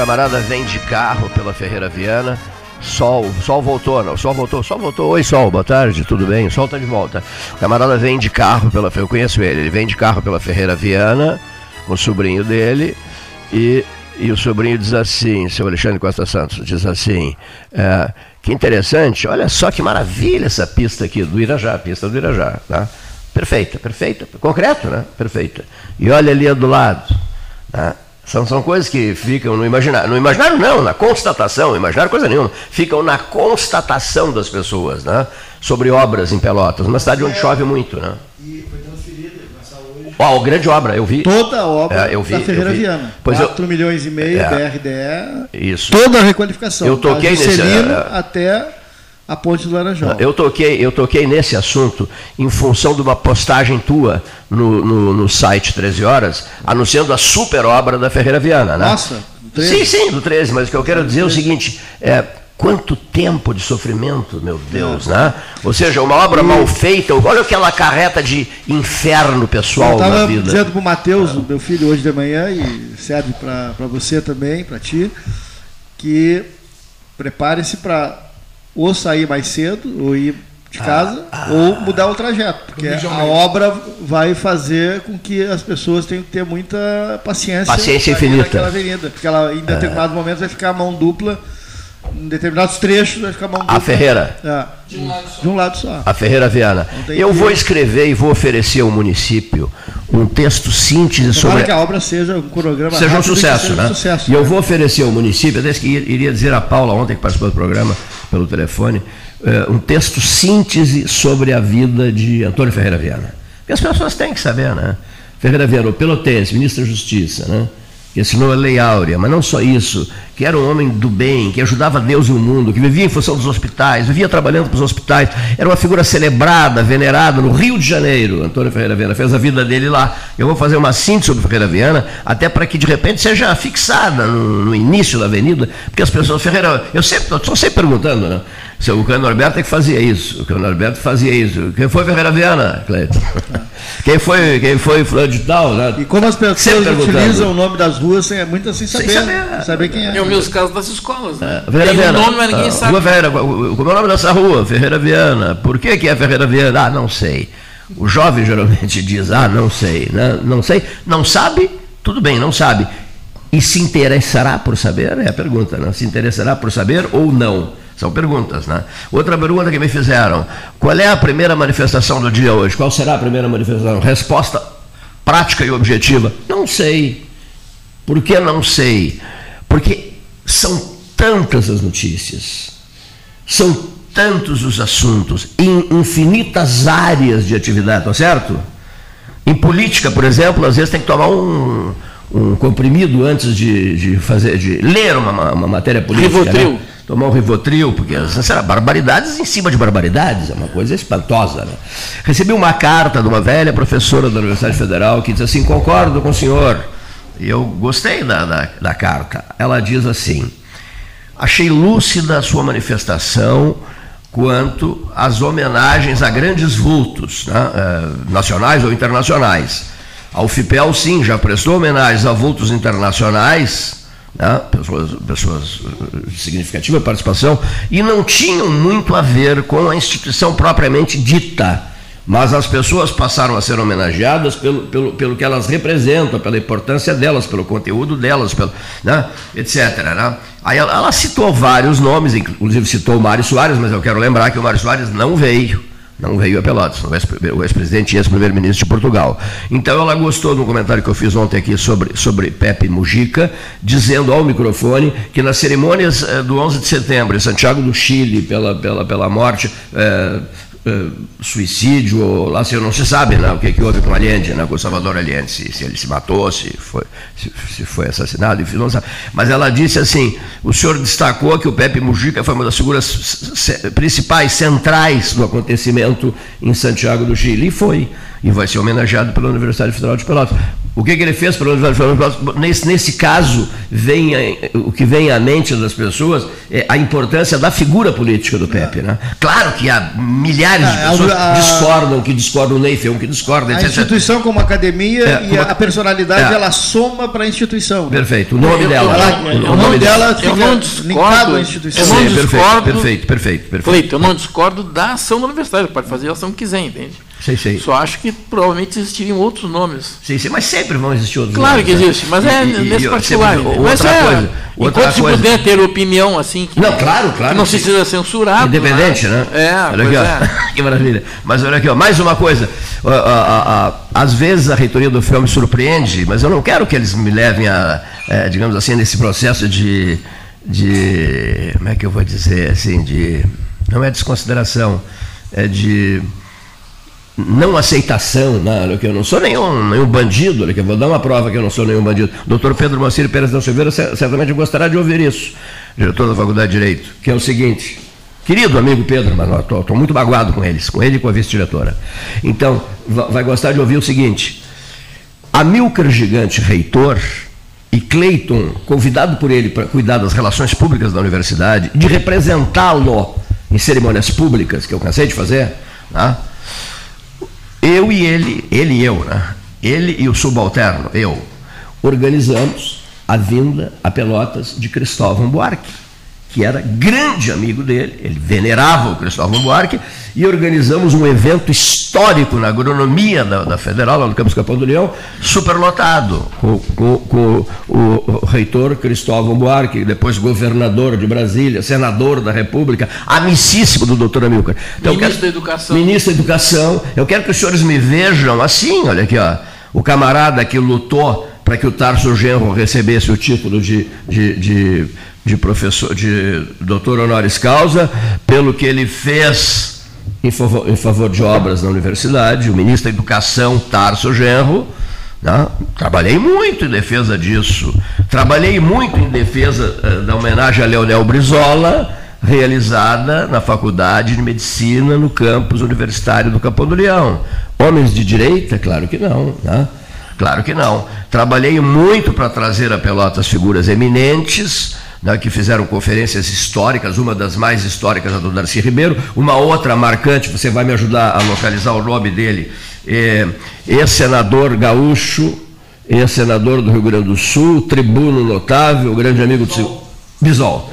Camarada, vem de carro pela Ferreira Viana. Sol, Sol voltou, não, Sol voltou, Sol voltou. Oi, Sol, boa tarde, tudo bem? Sol tá de volta. O camarada vem de carro pela, eu conheço ele, ele vem de carro pela Ferreira Viana, com o sobrinho dele, e, e o sobrinho diz assim, seu Alexandre Costa Santos, diz assim, é, que interessante, olha só que maravilha essa pista aqui do Irajá, pista do Irajá, tá? Perfeita, perfeita, concreto, né? Perfeita. E olha ali do lado, tá? São, são coisas que ficam no imaginário. No imaginário não, na constatação, imaginário coisa nenhuma. Ficam na constatação das pessoas, né? Sobre obras em Pelotas, uma cidade onde chove muito, né? E foi transferida, hoje. Ó, oh, grande obra, eu vi. Toda a obra é, eu vi, da Ferreira Viana. Pois 4 eu, milhões e meio, é, BRDE. Isso. Toda a requalificação. Eu toquei nesse. É, até a ponte do Laranjal. Eu toquei, eu toquei nesse assunto em função de uma postagem tua no, no, no site 13 Horas, anunciando a super obra da Ferreira Viana, né? Nossa, do 13. Sim, sim, do 13, mas o que eu quero dizer é o seguinte, é, quanto tempo de sofrimento, meu Deus, é. né? Ou seja, uma obra mal feita, olha aquela carreta de inferno pessoal na vida. Eu estava dizendo para o Matheus, é. meu filho, hoje de manhã, e serve para você também, para ti, que prepare-se para ou sair mais cedo, ou ir de ah, casa, ah, ou mudar o trajeto. Porque a obra vai fazer com que as pessoas tenham que ter muita paciência. Paciência infinita. avenida, porque ela em determinado é. momento vai ficar a mão dupla em determinados trechos vai ficar mão. A Ferreira. É, de, um de, um lado só. A Ferreira Viana. Eu vou escrever e vou oferecer ao município um texto síntese sobre. que a obra seja um cronograma seja um sucesso, seja né? Um sucesso, e né? eu vou oferecer ao município, até que iria dizer a Paula ontem que participou do programa pelo telefone, eh, um texto síntese sobre a vida de Antônio Ferreira Viana. Porque as pessoas têm que saber, né? Ferreira Viana, o pelotense, ministro da Justiça, né? Que assinou a Lei Áurea, mas não só isso, que era um homem do bem, que ajudava Deus e o mundo, que vivia em função dos hospitais, vivia trabalhando para os hospitais, era uma figura celebrada, venerada no Rio de Janeiro. Antônio Ferreira Viana fez a vida dele lá. Eu vou fazer uma síntese sobre Ferreira Viana, até para que de repente seja fixada no, no início da avenida, porque as pessoas, Ferreira, eu sempre estou sempre perguntando, né? O Cano Norberto é que fazia isso. O Cano Norberto fazia isso. Quem foi Ferreira Viana, Cleiton? Quem foi, quem foi fulano de tal? Né? E como as pessoas utilizam o nome das ruas, sem, muitas sem saber, sem saber, saber quem é. Em meus casos das escolas. Né? É, Ferreira Tem Viana. nome, mas ninguém ah, sabe. Rua Ferreira, como é o nome dessa rua? Ferreira Viana. Por que, que é Ferreira Viana? Ah, não sei. O jovem geralmente diz, ah, não sei. Né? Não sei. Não sabe? Tudo bem, não sabe. E se interessará por saber? É a pergunta, né? Se interessará por saber ou não? São perguntas, né? Outra pergunta que me fizeram: qual é a primeira manifestação do dia hoje? Qual será a primeira manifestação? Resposta prática e objetiva: não sei. Por que não sei? Porque são tantas as notícias, são tantos os assuntos, em infinitas áreas de atividade, tá certo? Em política, por exemplo, às vezes tem que tomar um, um comprimido antes de, de fazer, de ler uma, uma matéria política. Né? Rivotril. Né? Tomar um Rivotril, porque será, barbaridades em cima de barbaridades, é uma coisa espantosa. Né? Recebi uma carta de uma velha professora da Universidade Federal que diz assim: concordo com o senhor. E eu gostei da, da, da carta. Ela diz assim: achei lúcida a sua manifestação quanto às homenagens a grandes vultos, né, eh, nacionais ou internacionais. A UFIPEL, sim, já prestou homenagens a vultos internacionais, né, pessoas, pessoas de significativa participação, e não tinham muito a ver com a instituição propriamente dita mas as pessoas passaram a ser homenageadas pelo, pelo, pelo que elas representam, pela importância delas, pelo conteúdo delas, pelo, né, etc. Né? Aí ela, ela, citou vários nomes, inclusive citou o Mário Soares, mas eu quero lembrar que o Mário Soares não veio, não veio a Pelotas, o ex-presidente e ex-primeiro-ministro de Portugal. Então ela gostou de um comentário que eu fiz ontem aqui sobre, sobre Pepe Mujica, dizendo ao microfone que nas cerimônias eh, do 11 de setembro, em Santiago do Chile, pela, pela, pela morte. Uh, suicídio, ou lá se não se sabe né, o que, que houve com Allende, né, com o Salvador Allende, se, se ele se matou, se foi, se, se, foi assassinado, enfim, não sabe. Mas ela disse assim: o senhor destacou que o Pepe Mujica foi uma das figuras principais, centrais do acontecimento em Santiago do Chile, e foi e vai ser homenageado pela Universidade Federal de Pelotas. O que, que ele fez pela Universidade Federal de Pelotas? Nesse, nesse caso, vem, o que vem à mente das pessoas é a importância da figura política do Pepe. Né? Claro que há milhares de é, pessoas a, discordam, que discordam, o Neifel, que discordam, etc. A instituição como academia é, e a personalidade, é. ela soma para a instituição. Né? Perfeito. O nome eu, dela. Ela, o, o nome dela fica eu não discordo, à instituição. Eu não discordo, perfeito, perfeito, perfeito. Cleito, eu não discordo da ação da universidade, pode fazer a ação que quiser, entende? Sei, sei. Só acho que provavelmente existiriam outros nomes. Sim, sim, mas sempre vão existir outros claro nomes. Claro que né? existe, mas é e, nesse e, particular. Sempre, mas outra é, coisa. Outra enquanto coisa. se puder ter opinião assim. Que, não, claro, claro. Não se precisa censurar. Independente, né? É, olha aqui, é. que maravilha. Mas olha aqui, ó, mais uma coisa. às vezes a reitoria do filme surpreende, mas eu não quero que eles me levem a, é, digamos assim, nesse processo de, de. Como é que eu vou dizer? Assim, de. Não é desconsideração, é de não aceitação, né? que eu não sou nenhum, nenhum bandido, que eu vou dar uma prova que eu não sou nenhum bandido. Doutor Pedro Moacir Pérez da Silveira certamente gostará de ouvir isso, diretor da Faculdade de Direito, que é o seguinte, querido amigo Pedro, mas estou muito magoado com eles, com ele e com a vice-diretora. Então, vai gostar de ouvir o seguinte, Amilcar Gigante Reitor e Cleiton, convidado por ele para cuidar das relações públicas da universidade, de representá-lo em cerimônias públicas, que eu cansei de fazer, né? Eu e ele, ele e eu, né? Ele e o subalterno, eu, organizamos a vinda a Pelotas de Cristóvão Buarque que era grande amigo dele, ele venerava o Cristóvão Buarque, e organizamos um evento histórico na agronomia da, da Federal, lá no Campus Capão do Leão, superlotado, com, com, com o, o, reitor Cristóvão Buarque, depois governador de Brasília, senador da República, amicíssimo do doutor Amilcar. Então, ministro quero, da Educação. Ministro da Educação. Eu quero que os senhores me vejam assim, olha aqui, ó, o camarada que lutou para que o Tarso Genro recebesse o título de, de, de de professor, de doutor honoris causa, pelo que ele fez em favor, em favor de obras na universidade, o ministro da Educação, Tarso Genro, né? trabalhei muito em defesa disso, trabalhei muito em defesa uh, da homenagem a Leonel Brizola, realizada na Faculdade de Medicina no campus universitário do Capão do Leão. Homens de direita? Claro que não. Né? Claro que não. Trabalhei muito para trazer a Pelotas figuras eminentes, né, que fizeram conferências históricas, uma das mais históricas, a do Darcy Ribeiro, uma outra marcante, você vai me ajudar a localizar o nome dele, é, ex-senador gaúcho, ex-senador do Rio Grande do Sul, tribuno notável, grande amigo do Sil... Bisol.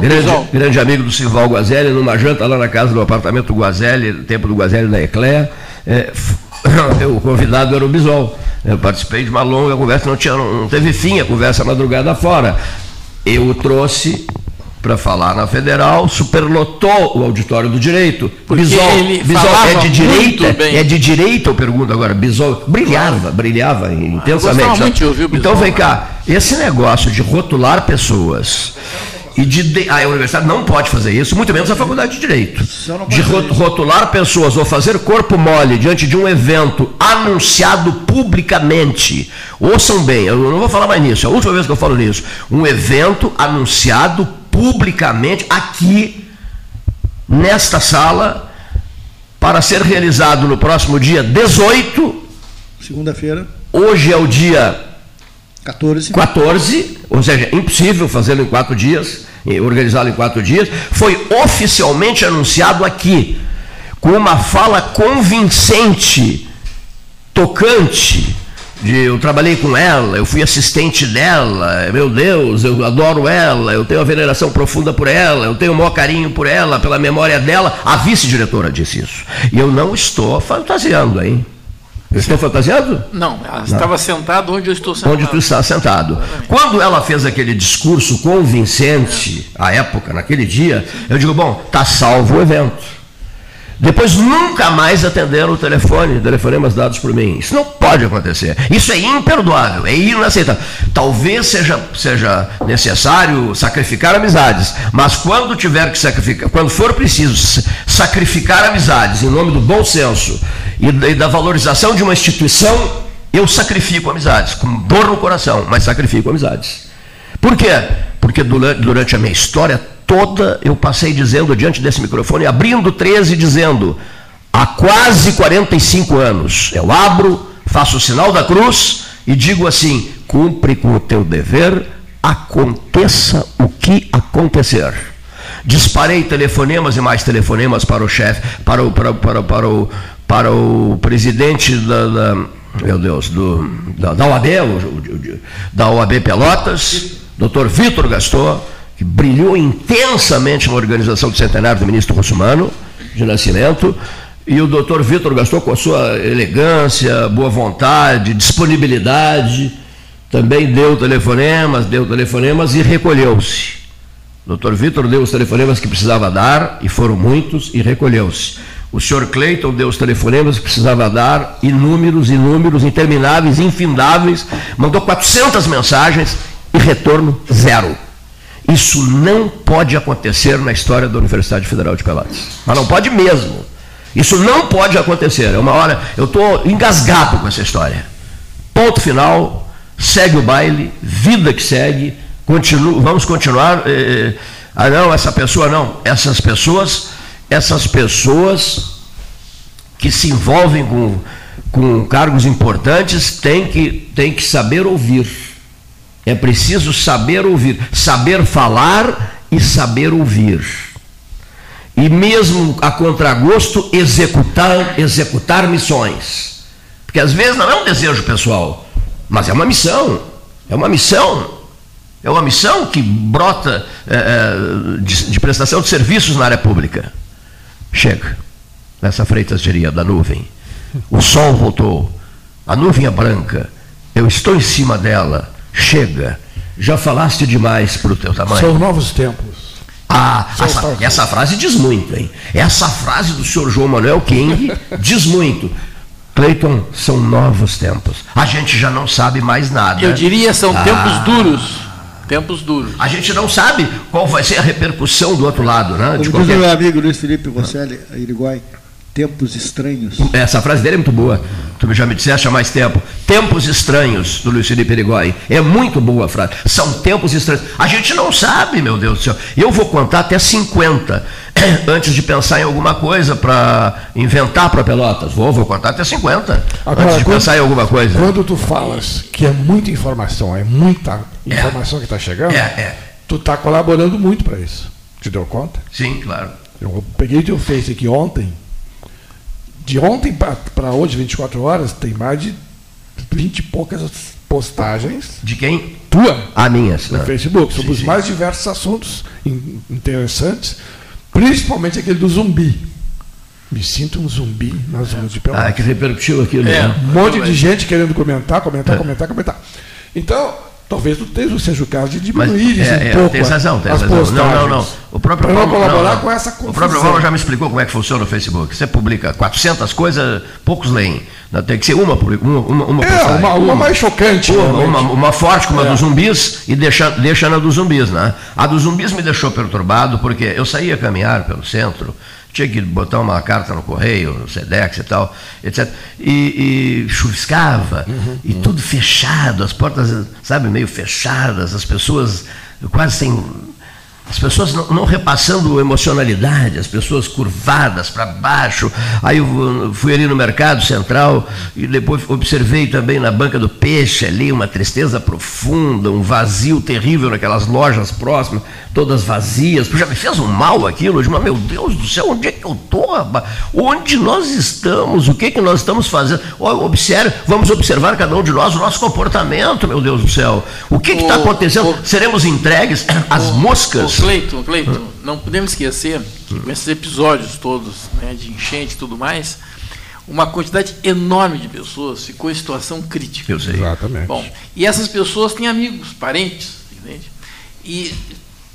Grande, grande amigo do Silval Guazelli, numa janta lá na casa do apartamento Guazelli, tempo do Guazelli na Ecléa, é, o convidado era o Bisol. Eu participei de uma longa conversa, não, tinha, não teve fim a conversa madrugada fora eu o trouxe para falar na federal, superlotou o auditório do direito. Porque Bisol, ele Bisol é de direita? É de direita, eu pergunto agora. Bisol brilhava, brilhava intensamente. Eu muito de ouvir o Bisol, então vem cá, esse negócio de rotular pessoas E de, a universidade não pode fazer isso, muito menos a faculdade de Direito. De rotular pessoas ou fazer corpo mole diante de um evento anunciado publicamente. Ouçam bem, eu não vou falar mais nisso, é a última vez que eu falo nisso. Um evento anunciado publicamente aqui, nesta sala, para ser realizado no próximo dia 18. Segunda-feira. Hoje é o dia 14. 14, ou seja, impossível fazê-lo em quatro dias, organizá-lo em quatro dias. Foi oficialmente anunciado aqui, com uma fala convincente, tocante. De, eu trabalhei com ela, eu fui assistente dela, meu Deus, eu adoro ela, eu tenho uma veneração profunda por ela, eu tenho o maior carinho por ela, pela memória dela. A vice-diretora disse isso. E eu não estou fantasiando, hein? Estou fantasiado? Não, ela estava sentada onde eu estou sentado. Onde tu está sentado. Quando ela fez aquele discurso convincente, à época, naquele dia, eu digo, bom, está salvo o evento. Depois nunca mais atenderam o telefone, telefonemas dados por mim. Isso não pode acontecer. Isso é imperdoável, é inaceitável. Talvez seja, seja necessário sacrificar amizades, mas quando tiver que sacrificar, quando for preciso sacrificar amizades em nome do bom senso e da valorização de uma instituição, eu sacrifico amizades, com dor no coração, mas sacrifico amizades. Por quê? Porque durante, a minha história toda eu passei dizendo diante desse microfone, abrindo 13, dizendo: há quase 45 anos eu abro, faço o sinal da cruz e digo assim: cumpre com o teu dever, aconteça o que acontecer. Disparei telefonemas e mais telefonemas para o chefe, para o, para, para, para, o, para o presidente da, da meu Deus, do, da, da OAB, da OAB Pelotas, doutor Vitor Gastor, que brilhou intensamente na organização do centenário do ministro Russumano, de Nascimento, e o doutor Vitor Gastou, com a sua elegância, boa vontade, disponibilidade, também deu telefonemas, deu telefonemas e recolheu-se. Doutor Vitor deu os telefonemas que precisava dar, e foram muitos, e recolheu-se. O senhor Cleiton deu os telefonemas que precisava dar, inúmeros, inúmeros, intermináveis, infindáveis, mandou 400 mensagens e retorno zero. Isso não pode acontecer na história da Universidade Federal de Pelotas. Mas não pode mesmo. Isso não pode acontecer. É uma hora. Eu estou engasgado com essa história. Ponto final. Segue o baile. Vida que segue. Continu, vamos continuar. Eh, eh, ah, não, essa pessoa não. Essas pessoas, essas pessoas que se envolvem com, com cargos importantes têm que, têm que saber ouvir é preciso saber ouvir, saber falar e saber ouvir. E mesmo a contragosto, executar, executar missões. Porque às vezes não é um desejo pessoal, mas é uma missão. É uma missão. É uma missão que brota é, de, de, prestação de serviços na área pública. Chega. Nessa Freitas diria da nuvem. O sol voltou. A nuvem é branca. Eu estou em cima dela chega, já falaste demais para o teu tamanho. São novos tempos. Ah, essa, essa, frase diz muito, hein? Essa frase do senhor João Manuel King diz muito. Cleiton, são novos tempos. A gente já não sabe mais nada. Eu diria são ah, tempos duros. Tempos duros. A gente não sabe qual vai ser a repercussão do outro lado, né? De qualquer... meu amigo Luiz Felipe Rosselli, Iriguai, Tempos estranhos. Essa frase dele é muito boa. Tu já me disseste há mais tempo. Tempos estranhos, do Luiz Felipe Perigói. É muito boa a frase. São tempos estranhos. A gente não sabe, meu Deus do céu. Eu vou contar até 50 antes de pensar em alguma coisa para inventar para Pelotas. Vou, vou contar até 50 Agora, antes de quando, pensar em alguma coisa. Quando tu falas que é muita informação, é muita. Informação é. que está chegando, é, é. tu está colaborando muito para isso. Te deu conta? Sim, claro. Eu peguei teu Face aqui ontem de ontem para hoje, 24 horas, tem mais de 20 e poucas postagens. De quem? Tua. A minhas. No né? Facebook, sobre sim, os sim. mais diversos assuntos interessantes, principalmente aquele do zumbi. Me sinto um zumbi nas zonas de Pelotas. Ah, que repercutiu aquilo. É, né? Um monte de gente querendo comentar, comentar, é. comentar, comentar. Então, Talvez não seja o caso de diminuir Mas, é, um pouco. Tem razão, tem razão. Postagens. Não, não, não. O próprio Paulo, colaborar não, com essa confusão. O próprio Paulo já me explicou como é que funciona o Facebook. Você publica 400 coisas, poucos leem. Tem que ser uma uma, uma, uma é, uma, uma, mais chocante. Uma, uma, uma, forte como a é. dos zumbis e deixa, deixa na dos zumbis, né? A dos zumbis me deixou perturbado porque eu saía caminhar pelo centro, tinha que botar uma carta no correio, no SEDEX e tal, etc. E, e chuviscava, uhum, e uhum. tudo fechado, as portas, sabe, meio fechadas, as pessoas quase sem as pessoas não, não, repassando emocionalidade, as pessoas curvadas para baixo. Aí eu fui ali no mercado central e depois observei também na banca do peixe ali uma tristeza profunda, um vazio terrível naquelas lojas próximas, todas vazias. Já me fez um mal aquilo. Mas meu Deus do céu, onde é que eu estou? Onde nós estamos? O que, é que nós estamos fazendo? Observe, vamos observar cada um de nós o nosso comportamento, meu Deus do céu. O que está acontecendo? O, Seremos entregues às moscas? Cleiton, Cleiton, não podemos esquecer que com esses episódios todos, né, de enchente e tudo mais, uma quantidade enorme de pessoas ficou em situação crítica. Eu sei. Exatamente. Bom, e essas pessoas têm amigos, parentes, entende? E,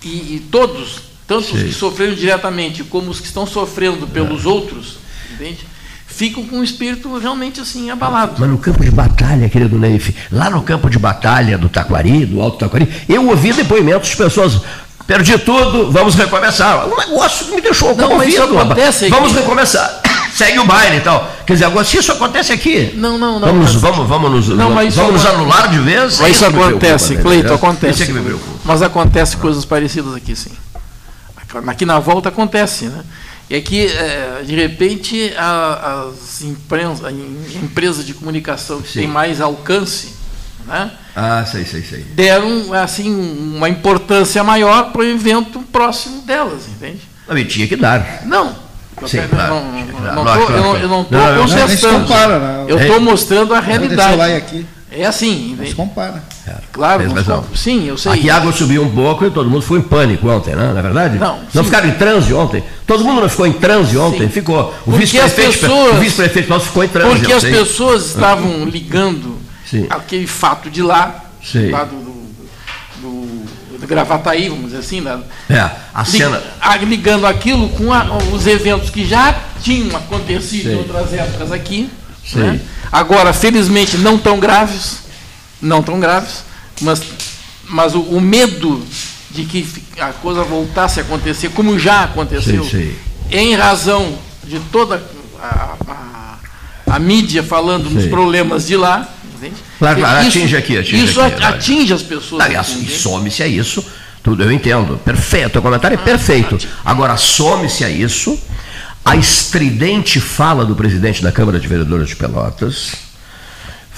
e, e todos, tanto Sim. os que sofreram diretamente como os que estão sofrendo pelos é. outros, entende? ficam com o espírito realmente assim abalado. Mas no campo de batalha, querido Neif, lá no campo de batalha do Taquari, do Alto Taquari, eu ouvi depoimentos de pessoas Perdi tudo, vamos recomeçar. Um negócio que me deixou não, mas isso acontece Vamos aqui. recomeçar. Segue o baile e tal. Quer dizer, agora se isso acontece aqui. Não, não, não. Vamos, mas... vamos, vamos, nos, não, mas vamos nos anular de vez? Mas isso, acontece, Cleito, né? acontece. Isso é que me Mas acontece coisas parecidas aqui, sim. Aqui na volta acontece, né? É que, de repente, as empresas de comunicação que têm mais alcance né? Ah, sei, sei, sei. Deram assim, uma importância maior para o evento próximo delas, entende? Não, e tinha que dar. Não. Sim, eu, claro, não, não, eu, não estou contestando. Né? Eu estou mostrando a realidade. Aqui. É assim. Não se compara. É, claro, sim, eu sei. Aqui a água subiu um pouco e todo mundo ficou em pânico ontem, né? não é verdade? Não. Não ficaram em transe ontem? Todo mundo não ficou em transe ontem? Sim. Ficou. O vice-prefeito pessoas... vice nosso ficou em transe. Porque as pessoas estavam ligando Sim. aquele fato de lá, lá do, do, do, do Gravataí, vamos dizer assim, né? é, a cena... ligando aquilo com a, os eventos que já tinham acontecido Sim. em outras épocas aqui. Né? Agora, felizmente, não tão graves, não tão graves, mas, mas o, o medo de que a coisa voltasse a acontecer, como já aconteceu, em razão de toda a, a, a mídia falando nos problemas de lá, entende? Claro, claro, isso, atinge aqui, atinge Isso aqui, atinge as pessoas. e some-se a isso, tudo eu entendo. Perfeito, o comentário é ah, perfeito. Agora, some-se a isso a estridente fala do presidente da Câmara de Vereadores de Pelotas,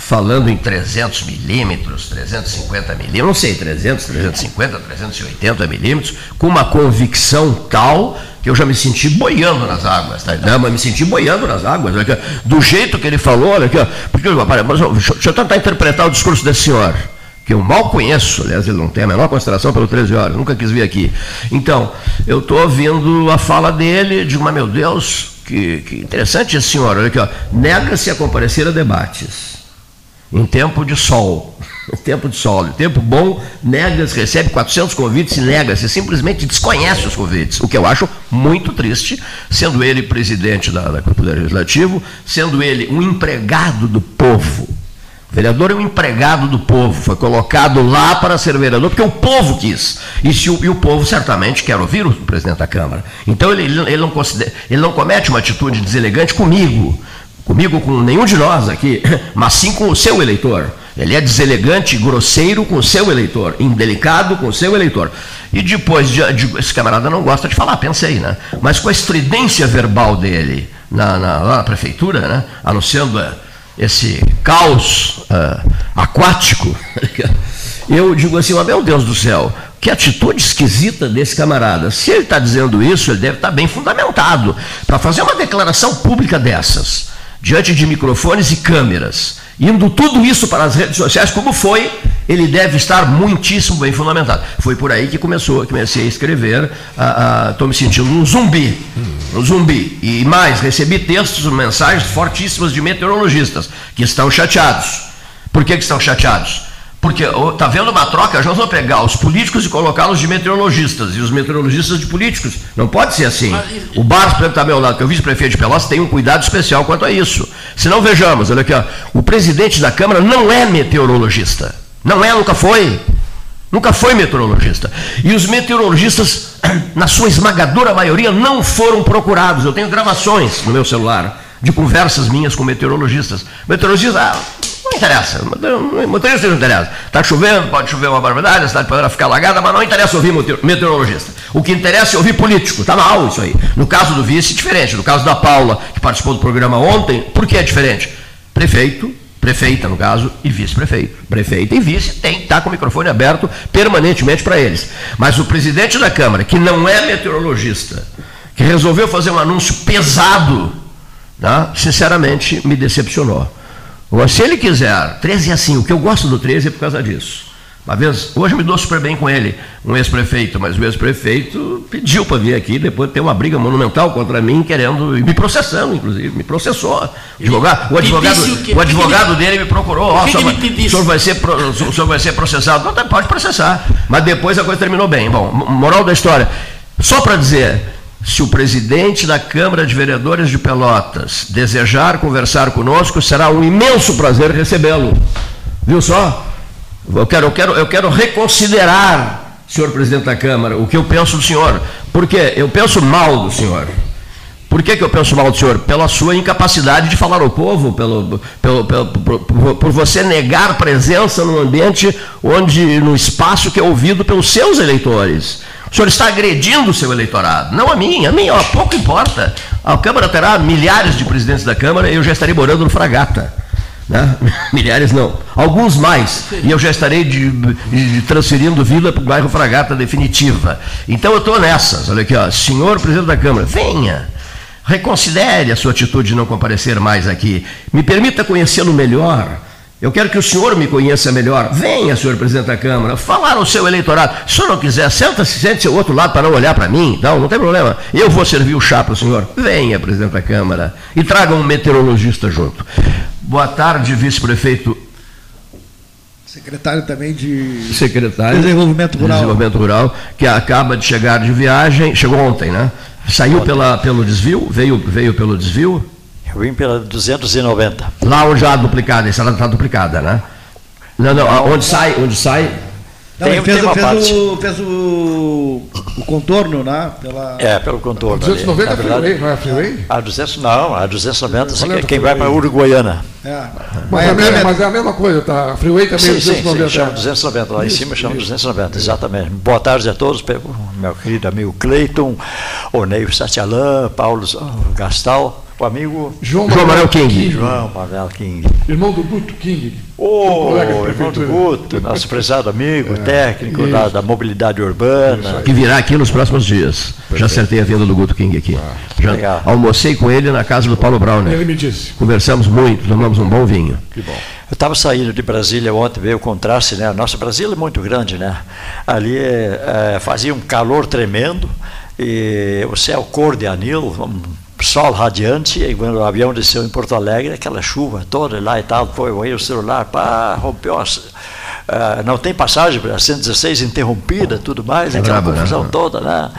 falando em 300 milímetros, 350 milímetros, não sei, 300, 350, 380 milímetros, com uma convicção tal que eu já me senti boiando nas águas, tá? Não, mas me senti boiando nas águas, aqui, do jeito que ele falou, olha aqui, porque, mas, deixa eu tentar interpretar o discurso desse senhor, que eu mal conheço, aliás, ele não tem a menor consideração pelo 13 horas, nunca quis vir aqui. Então, eu estou ouvindo a fala dele, digo, mas meu Deus, que, que interessante esse senhor, olha aqui, nega-se a comparecer a debates em tempo de sol. tempo de sol, tempo bom, nega-se, recebe 400 convites e nega-se, simplesmente desconhece os convites, o que eu acho muito triste, sendo ele presidente da, da Poder Legislativo, sendo ele um empregado do povo. O vereador é um empregado do povo, foi colocado lá para ser vereador, porque o povo quis. E, se o, e o povo certamente quer ouvir o presidente da Câmara. Então ele, ele, não ele não comete uma atitude deselegante comigo, comigo, com nenhum de nós aqui, mas sim com o seu eleitor. Ele é deselegante, grosseiro com o seu eleitor, indelicado com o seu eleitor. E depois, de, de, esse camarada não gosta de falar, pensei, né? Mas com a estridência verbal dele na, na, lá na prefeitura, né? anunciando eh, esse caos uh, aquático, eu digo assim, meu Deus do céu, que atitude esquisita desse camarada. Se ele está dizendo isso, ele deve estar tá bem fundamentado para fazer uma declaração pública dessas, diante de microfones e câmeras Indo tudo isso para as redes sociais, como foi, ele deve estar muitíssimo bem fundamentado. Foi por aí que começou, comecei a escrever, estou me sentindo um zumbi, um zumbi. E mais, recebi textos, mensagens fortíssimas de meteorologistas que estão chateados. Por que, que estão chateados? Porque está vendo uma troca? Já vamos pegar os políticos e colocá-los de meteorologistas e os meteorologistas de políticos. Não pode ser assim. O Barros, por exemplo, está ao meu lado, que é o vice-prefeito de Pelotas, tem um cuidado especial quanto a isso. Se não, vejamos, olha aqui, ó, o presidente da Câmara não é meteorologista. Não é, nunca foi. Nunca foi meteorologista. E os meteorologistas, na sua esmagadora maioria, não foram procurados. Eu tenho gravações no meu celular de conversas minhas com meteorologistas. Meteorologistas, ah, não interessa, motorista não interessa. Está chovendo, pode chover uma barbaridade, a cidade poderá ficar alagada, mas não interessa ouvir meteorologista. O que interessa é ouvir político, está mal isso aí. No caso do vice, diferente. No caso da Paula, que participou do programa ontem, por que é diferente? Prefeito, prefeita no caso, e vice-prefeito. Prefeita e vice tem que estar com o microfone aberto permanentemente para eles. Mas o presidente da Câmara, que não é meteorologista, que resolveu fazer um anúncio pesado, tá? sinceramente me decepcionou. Agora, se ele quiser, 13 é assim, o que eu gosto do 13 é por causa disso. Uma vez, hoje eu me dou super bem com ele, um ex-prefeito, mas o ex-prefeito pediu para vir aqui, depois ter uma briga monumental contra mim, querendo, me processando, inclusive, me processou. O advogado, o advogado, o advogado dele me procurou, ó, oh, o, senhor vai ser, o senhor vai ser processado. Não, tá, pode processar. Mas depois a coisa terminou bem. Bom, moral da história. Só para dizer, se o presidente da Câmara de Vereadores de Pelotas desejar conversar conosco, será um imenso prazer recebê-lo. Viu só? Eu quero, eu, quero, eu quero reconsiderar, senhor presidente da Câmara, o que eu penso do senhor. Porque eu penso mal do senhor. Por que, que eu penso mal do senhor? Pela sua incapacidade de falar ao povo, pelo, pelo, pelo por, por, você negar presença no ambiente onde, no espaço que é ouvido pelos seus eleitores. O senhor está agredindo o seu eleitorado, não a mim, a mim ó, pouco importa. A Câmara terá milhares de presidentes da Câmara e eu já estarei morando no Fragata. Né? Milhares não, alguns mais, e eu já estarei de, de transferindo vida para o bairro Fragata definitiva. Então eu estou nessas, olha aqui, ó, senhor presidente da Câmara, venha, reconsidere a sua atitude de não comparecer mais aqui, me permita conhecê-lo melhor, eu quero que o senhor me conheça melhor. Venha, senhor presidente da Câmara, falar ao seu eleitorado. Se o senhor não quiser, senta-se, sente-se ao outro lado para não olhar para mim. Não, não tem problema. Eu vou servir o chá para o senhor. Venha, presidente da Câmara. E traga um meteorologista junto. Boa tarde, vice-prefeito. Secretário também de Secretário Desenvolvimento Rural. Desenvolvimento Rural, que acaba de chegar de viagem, chegou ontem, né? Saiu pela, pelo desvio, veio, veio pelo desvio. Eu vim pela 290. Lá onde há duplicada, essa está duplicada, né? Não, não, onde sai, onde sai. Não, tem, fez, tem fez, o, fez o, o, contorno, né? Pela... É, pelo contorno. 290 ali. freeway, não é freeway? A 200, não, a 290 é, quem vai para Uruguaiana. É. Mas, é, mesma, mas, é a mesma coisa, tá? A freeway também sim, 290. Sim, sim, chama 290, lá em cima chama 290, exatamente. Boa tarde a todos, meu querido amigo Cleiton, Oneio Satialan, Paulo Gastal o amigo João, João Manuel King. João Manuel King. Irmão do Guto King. Ô, oh, irmão do Guto, nosso prezado amigo, é, técnico da, da, mobilidade urbana. Que virá aqui nos próximos dias. Perfeito. Já acertei a vinda do Guto King aqui. Ah, Já legal. almocei com ele na casa do Paulo Browner. Ele me disse. Conversamos muito, tomamos um bom vinho. Que bom. Eu estava saindo de Brasília ontem, veio o contraste, né? Nossa Brasília é muito grande, né? Ali é, fazia um calor tremendo e o céu cor de anil, sol radiante, e quando o avião desceu em Porto Alegre, aquela chuva toda lá e tal, foi o celular, pá, rompeu as, uh, não tem passagem para 116 interrompida, tudo mais, é aquela bravo, né? confusão né? toda, né?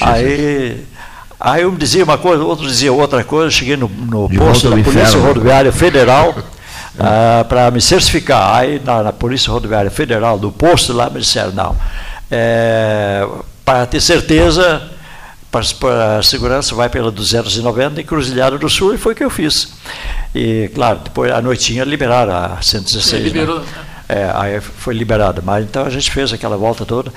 Aí, aí um dizia uma coisa, outro dizia outra coisa, cheguei no, no posto da Polícia Rodoviária Federal uh, ah, para me certificar. Aí na, na, Polícia Rodoviária Federal, do posto lá, me disseram, não, é, para ter certeza para a segurança vai pela 290 em Cruzilhada do Sul e foi o que eu fiz. E, claro, depois à noitinha liberaram a 116. É, liberou. Né? É, aí foi liberada. Mas então a gente fez aquela volta toda.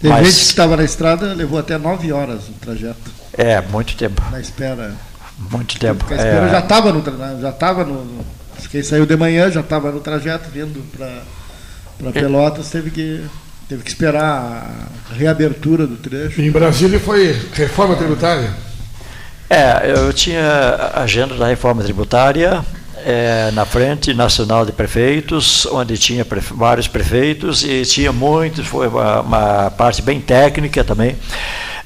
Tem mas, gente que estava na estrada, levou até nove horas o trajeto. É, muito tempo. Na espera. Muito tempo. a espera é, já estava no já estava no. Quem saiu de manhã já estava no trajeto vindo para é. Pelotas, teve que Teve que esperar a reabertura do trecho. Em Brasília foi reforma tributária? É, eu tinha a agenda da reforma tributária é, na Frente Nacional de Prefeitos, onde tinha prefe vários prefeitos e tinha muitos, foi uma, uma parte bem técnica também,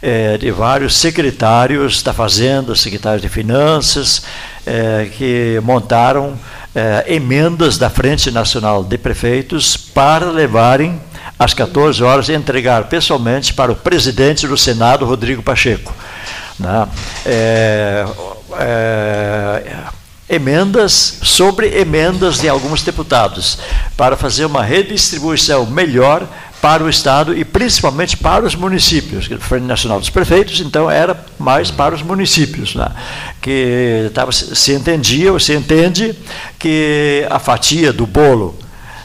é, de vários secretários da Fazenda, secretários de Finanças, é, que montaram é, emendas da Frente Nacional de Prefeitos para levarem às 14 horas entregar pessoalmente para o presidente do Senado, Rodrigo Pacheco. Né? É, é, emendas sobre emendas de alguns deputados, para fazer uma redistribuição melhor para o Estado e principalmente para os municípios. O Frente Nacional dos Prefeitos, então, era mais para os municípios, né? que tava, se entendia ou se entende que a fatia do bolo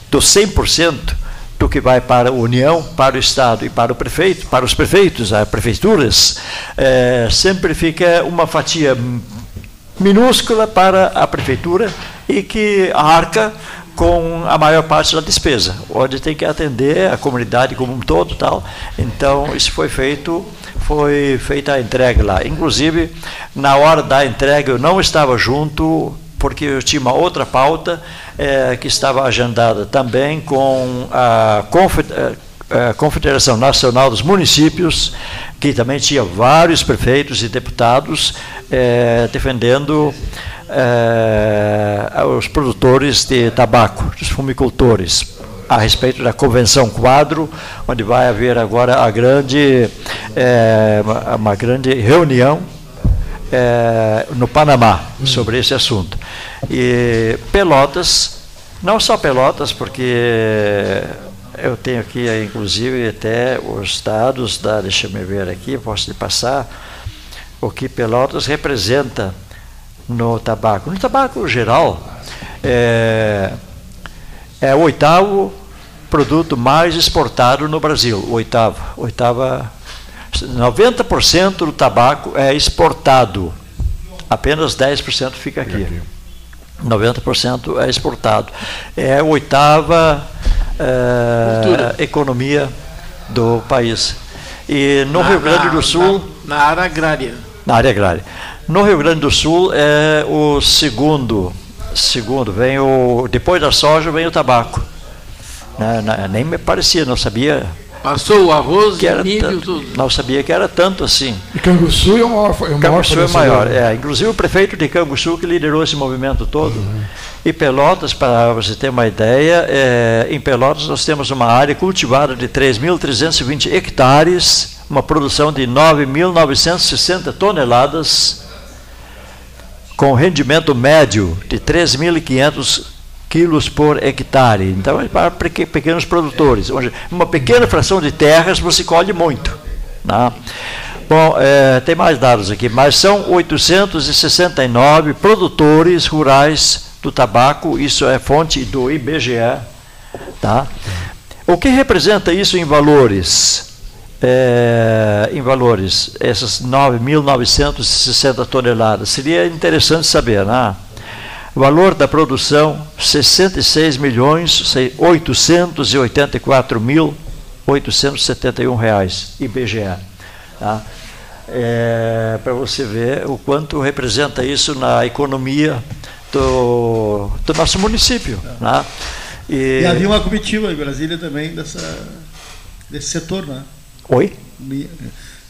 dos 100% do que vai para a União, para o Estado e para o prefeito, para os prefeitos, as prefeituras, é, sempre fica uma fatia minúscula para a prefeitura e que arca com a maior parte da despesa, onde tem que atender a comunidade como um todo, tal. Então isso foi feito, foi feita a entrega lá. Inclusive na hora da entrega eu não estava junto porque eu tinha uma outra pauta é, que estava agendada também com a eh, Confederação Nacional dos Municípios, que também tinha vários prefeitos e deputados defendendo os produtores de tabaco, os fumicultores, a respeito da Convenção Quadro, onde vai haver agora a grande, uma grande reunião é, no Panamá sobre esse assunto. E Pelotas, não só Pelotas, porque eu tenho aqui, inclusive, até os dados da, deixa eu ver aqui, posso lhe passar, o que Pelotas representa no tabaco. No tabaco geral, é, é o oitavo produto mais exportado no Brasil, oitavo, oitava 90% do tabaco é exportado, apenas 10% fica aqui. 90% é exportado. É a oitava é, economia do país. E no na, Rio Grande do Sul. Na, na, área agrária. Na área agrária. No Rio Grande do Sul é o segundo. Segundo, vem o. Depois da soja vem o tabaco. Né, nem me parecia, não sabia Passou o arroz que era milho, tudo. Não sabia que era tanto assim. E Canguçu é o maior, é o Canguçu é maior. É, inclusive o prefeito de Canguçu que liderou esse movimento todo. Uhum. E Pelotas, para você ter uma ideia, é, em Pelotas nós temos uma área cultivada de 3.320 hectares, uma produção de 9.960 toneladas, com rendimento médio de 3.500 quilos por hectare. Então, é para pequenos produtores. Uma pequena fração de terras você colhe muito. Né? Bom, é, tem mais dados aqui, mas são 869 produtores rurais do tabaco, isso é fonte do IBGE. Tá? O que representa isso em valores? É, em valores, essas 9.960 toneladas. Seria interessante saber, né? Valor da produção, 66 milhões 884 mil 871 reais, IBGE. Tá? É, Para você ver o quanto representa isso na economia do, do nosso município. É. Né? E, e, havia uma comitiva em Brasília também dessa, desse setor, né? Oi?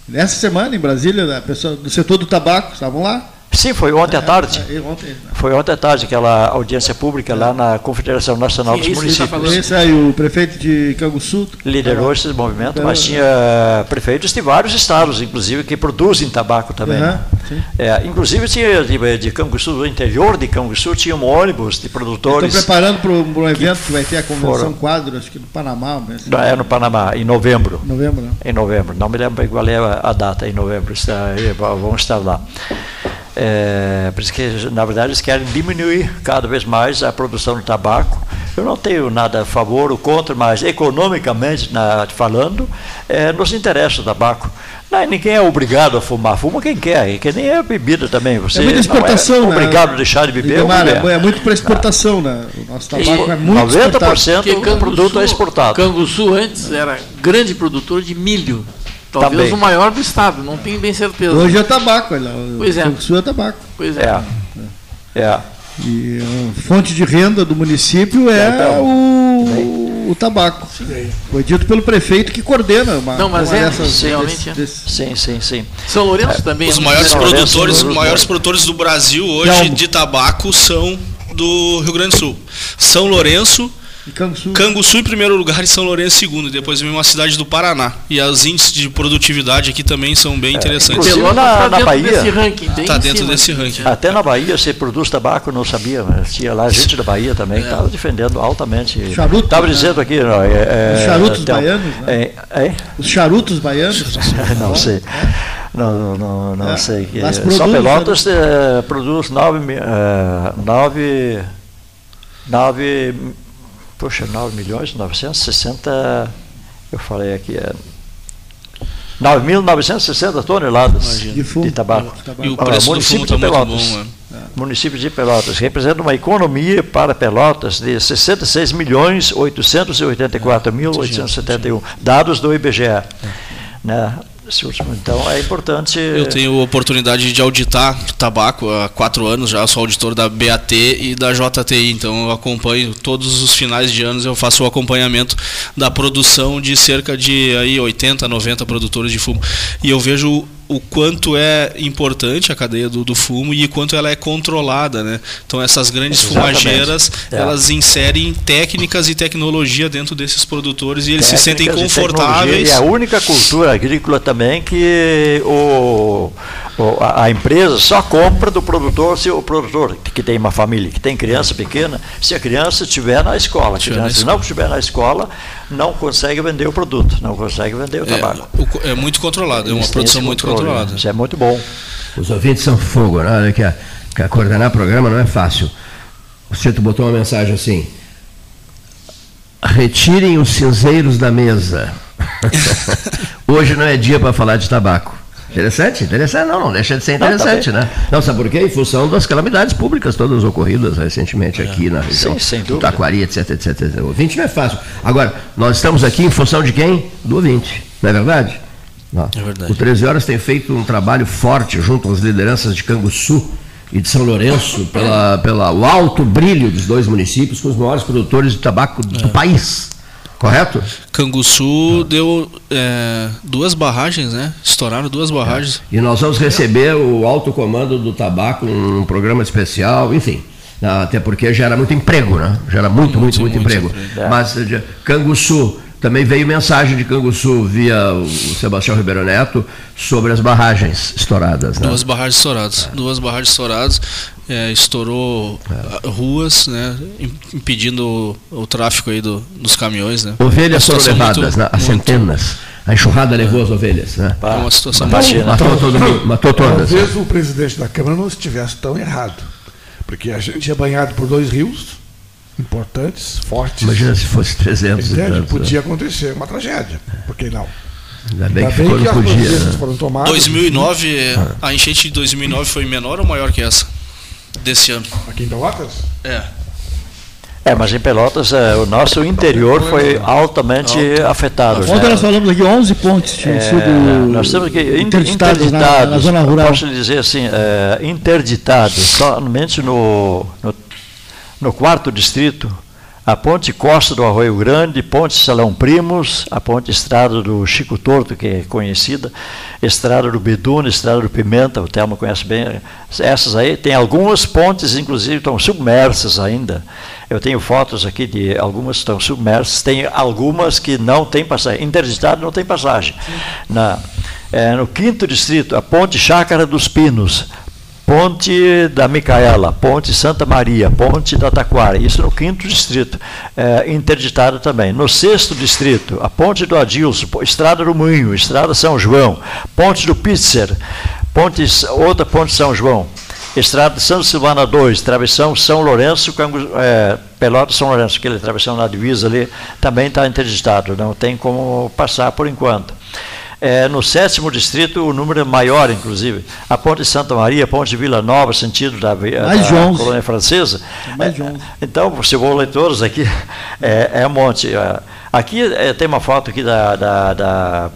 Nessa semana em Brasília, a pessoa do setor do tabaco estavam lá. Sim, foi ontem à tarde. É, é, ontem, foi ontem à tarde aquela audiência pública lá na Confederação Nacional Sim, dos Municípios. Esse aí, o prefeito de Canguçu. Liderou esse movimento, mas tinha prefeitos de vários estados, inclusive, que produzem tabaco também. Uhum, é, inclusive tinha de, de Canguçu, do interior de Canguçu, tinha um ônibus de produtores. Estão preparando para um, evento que, que, vai ter a convenção foram, quadro, acho que no Panamá. Mas... É no Panamá, em novembro. Novembro, né? Em novembro. Não me lembro qual é a data, em novembro. Está, vão estar lá. É, por isso que, na verdade, eles querem diminuir cada vez mais a produção de tabaco. Eu não tenho nada a favor ou contra, mas economicamente na, falando, é, nos interessa o tabaco. Não, ninguém é obrigado a fumar, fuma quem quer, que nem é bebida também. Você é muita exportação, não é obrigado né? a deixar de beber. Mar, é, muito para exportação, né? O nosso tabaco e, é muito 90% do produto é exportado. Canguçu antes era grande produtor de milho. Talvez Também. o maior do estado, não tenho bem certeza. Hoje é tabaco, olha. Pois é. O sul é tabaco. Pois é. é. é. E a fonte de renda do município é, então, o, o tabaco. Sim. Foi dito pelo prefeito que coordena uma, Não, mas uma é, dessas, realmente é. Sim, sim, sim. São Lourenço é. também. Os maiores produtores, os maiores produtores do Brasil hoje de tabaco são do Rio Grande do Sul. São Lourenço, Canguçu? Canguçu em primeiro lugar e São Lourenço em segundo. Depois vem uma cidade do Paraná. E os índices de produtividade aqui também são bem é, interessantes. Pelô na, tá, tá na Bahia. Desse ranking, tá dentro cima. desse ranking. Até na Bahia você produz tabaco, não sabia, mas tinha lá gente da Bahia também é. que estava defendendo altamente. Charuto. Estava né? dizendo aqui. Não, é, os charutos então, baianos? Né? É, Os charutos baianos? Né? não sei. É. Não, não, não é. sei. É. Produz, Só né? Pelotas eh, produz 9. 9 9 Poxa, 9 milhões 960. Eu falei aqui, é 9.960 toneladas de, fumo, de tabaco. E é o preço município de tá Pelotas. Bom. Né? Município de Pelotas, representa uma economia para Pelotas de 66 milhões 884 mil 871, dados do IBGE. Né? Então é importante. Eu tenho oportunidade de auditar tabaco há quatro anos já, sou auditor da BAT e da JTI, então eu acompanho todos os finais de anos, eu faço o acompanhamento da produção de cerca de aí 80, 90 produtores de fumo. E eu vejo o quanto é importante a cadeia do, do fumo e quanto ela é controlada, né? Então essas grandes Exatamente. fumageiras, É. elas inserem técnicas e tecnologia dentro desses produtores e eles se sentem técnicas e confortáveis. tecnologia, E é a única cultura agrícola também que o- a, a empresa só compra do produtor se o produtor que tem uma família, que tem criança pequena, se a criança estiver na escola. A Estiver na criança escola. não estiver na escola, não consegue vender o produto, não consegue vender o tabaco. É, o co- é muito controlado, é uma produção muito controle, controlada. Isso é muito bom. Os ouvintes são fogo, né? Olha que, a, que a coordenar programa não é fácil. O Cito botou uma mensagem assim: retirem os cinzeiros da mesa. Hoje não é dia para falar de tabaco. Interessante, interessante. Não, não deixa de ser Não, tá interessante, né? Não, sabe por quê? Em função das calamidades públicas todas ocorridas recentemente aqui na região Sim, sem dúvida. Taquari, etc, etc, etc. O ouvinte não é fácil. Agora, nós estamos aqui em função de quem? Do ouvinte, não é verdade? Não. É verdade. O 13 Horas tem feito um trabalho forte junto às lideranças de Canguçu e de São Lourenço pela, pela o alto brilho dos dois municípios com os maiores produtores de tabaco do país. Correto? Canguçu deu é, duas barragens, né? Estouraram duas barragens. E nós vamos receber o alto comando do tabaco, um programa especial, enfim. Até porque gera muito emprego, né? Gera muito, muito, muito, muito emprego. emprego. Mas eh, Canguçu, também veio mensagem de Canguçu via o Sebastião Ribeiro Neto sobre as barragens estouradas. Né? Duas barragens estouradas. Duas barragens estouradas. é, estourou ah, ruas, né? im- Impedindo o, o tráfego aí do- dos caminhões, né? Ovelhas foram levadas, muito- né? a muito- centenas. A enxurrada levou as ovelhas. Né? É uma situação muito... Matou, todo mundo, matou todas. Talvez o presidente da Câmara não estivesse tão errado. Porque a gente é banhado por dois rios importantes, fortes. Imagina se fosse 300 e Entende? tantos. né? Podia acontecer uma tragédia. Por que não? Ainda bem que Ainda bem que não as podia. né? foram tomadas. 2009, a enchente de 2009 foi menor ou maior que essa? Desse ano. Aqui em Pelotas? É. É, mas em Pelotas, é, o nosso interior foi altamente afetado. Ontem né? nós falamos aqui 11 pontes tinham É, sido nós temos que in- interditados na, na interditados, zona eu rural. posso dizer assim, é, interditados, somente no, no, no quarto distrito, a ponte Costa do Arroio Grande, ponte Salão Primos, a ponte Estrada do Chico Torto, que é conhecida, Estrada do Beduna, Estrada do Pimenta, o Telmo conhece bem, essas aí, tem algumas pontes, inclusive, estão submersas ainda. Eu tenho fotos aqui de algumas que estão submersas, tem algumas que não têm passagem, interditado não tem passagem. Na, é, no quinto distrito, a ponte Chácara dos Pinos, Ponte da Micaela, Ponte Santa Maria, Ponte da Taquara, isso no quinto distrito, é, interditado também. No sexto distrito, a Ponte do Adilson, Estrada do Moinho, Estrada São João, Ponte do Pitzer, ponte, outra Ponte São João, Estrada Santa Silvana 2, Travessão São Lourenço, é, São Lourenço, aquele travessão na divisa ali, também está interditado, não tem como passar por enquanto. É, no sétimo distrito, o número é maior, inclusive. A Ponte Santa Maria, Ponte Vila Nova, sentido da, Mais da 11. colônia francesa. Mais de 11. É, então, se vou ler todos aqui, é, é um monte. A, Aqui é, tem uma foto aqui da, da, da,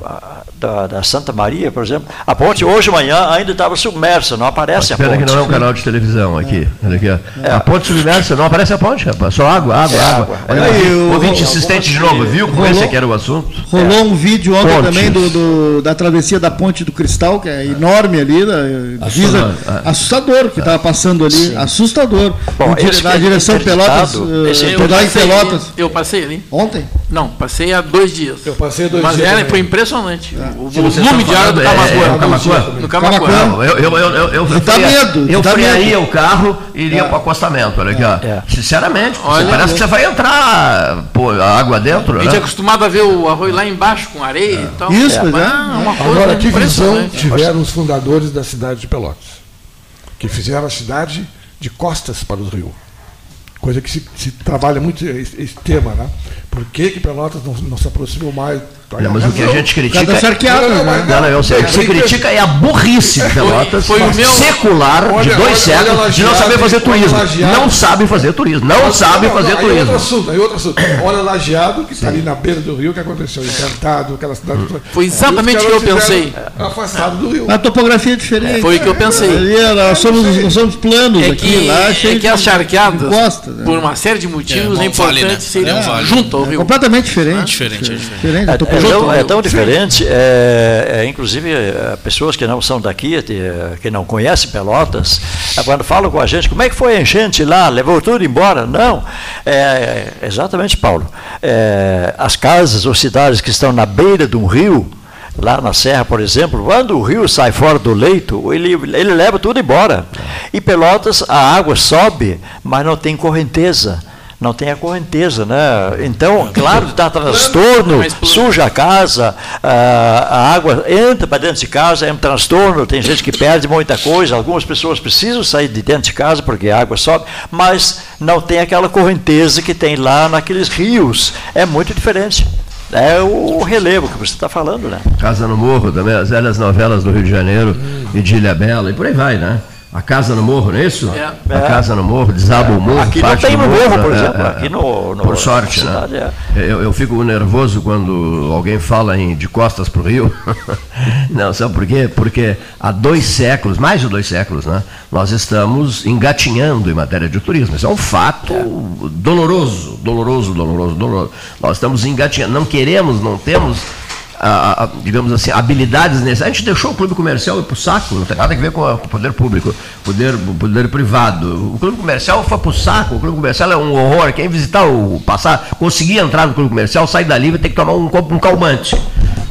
da, da Santa Maria, por exemplo. A ponte hoje de manhã ainda estava submersa, não aparece a ponte. Que não é um canal de televisão aqui. Aqui é. A ponte submersa, não aparece a ponte, rapaz. Só água, água, é água. Olha aí, o ouvinte insistente de novo, viu? Como esse que era o assunto. Rolou um vídeo ontem Pontes. também do, do, da travessia da ponte do Cristal, que é enorme ali, né? Assustador, assustador que estava passando ali. Sim. Assustador. Bom, na direção Pelotas, uh, Pelotas. Eu passei ali. Ontem? Não, passei há dois dias. Eu passei dois Mas dias. Mas foi impressionante. É. O volume de água do Camacuã. No Camacuã. Não, eu, eu, eu, eu, eu, medo. Eu frearia o carro e iria é. para o acostamento. Olha aqui, ó. É. Sinceramente, parece que você vai entrar pô, a água dentro. A gente né? é acostumado a ver o arroz lá embaixo com areia e tal. Isso, é. né? Agora, que visão tiveram os fundadores da cidade de Pelotas? Que fizeram a cidade de costas para o rio coisa que se, se trabalha muito esse, esse, tema, né? Por que, que Pelotas não, não se aproximou mais não, mas o que a gente critica. É... Arqueado, não, não, não, eu sei, o que se critica é a burrice de Pelotas, foi, foi meu... secular, olha, de dois olha, séculos, olha de não saber fazer turismo. Não sabe fazer turismo. Não sabe fazer turismo. Aí outro assunto, aí outro assunto. Olha Lajeado, que está ali na beira do rio, o que aconteceu? Encantado, aquela cidade. Foi exatamente o que eu pensei. Afastado do rio. A topografia é diferente. Foi o que eu pensei. Ali, nós, somos, nós somos planos é aqui, que, lá, é que as charqueadas, né? por uma série de motivos, é, é importante né? ser junto ao rio. Completamente diferente. Diferente, é diferente. É tão diferente diferente. É, é, inclusive, é, pessoas que não são daqui, que não conhecem Pelotas, é, quando falam com a gente, como é que foi a enchente lá? Levou tudo embora? Não. É, exatamente, Paulo. É, as casas ou cidades que estão na beira de um rio, lá na Serra, por exemplo, quando o rio sai fora do leito, ele, ele leva tudo embora. E Pelotas, a água sobe, mas não tem correnteza não tem a correnteza, né? Então, claro, dá transtorno, suja a casa, a água entra para dentro de casa, é um transtorno, tem gente que perde muita coisa, algumas pessoas precisam sair de dentro de casa porque a água sobe, mas não tem aquela correnteza que tem lá naqueles rios. É muito diferente. É o relevo que você está falando, né? Casa no Morro também, as velhas novelas do Rio de Janeiro, hum. e de Ilha Bela, e por aí vai, né? A Casa no Morro, não é isso? É. A Casa no Morro, desaba o morro. Aqui não tem no morro, morro por é, exemplo. É, aqui no, no, por sorte, né? É. Eu, eu, fico nervoso quando alguém fala em de costas para o Rio. não, sabe por quê? Porque há dois séculos, mais de dois séculos, né? Nós estamos engatinhando em matéria de turismo. Isso é um fato doloroso, doloroso, doloroso, doloroso. Nós estamos engatinhando. Não queremos, não temos a, a, digamos assim, habilidades necessárias. A gente deixou o clube comercial ir para o saco, não tem nada a ver com, o poder público, poder, poder privado. O clube comercial foi para o saco, o clube comercial é um horror. Quem visitar o passar, conseguir entrar no clube comercial, sair dali vai ter que tomar um, um calmante.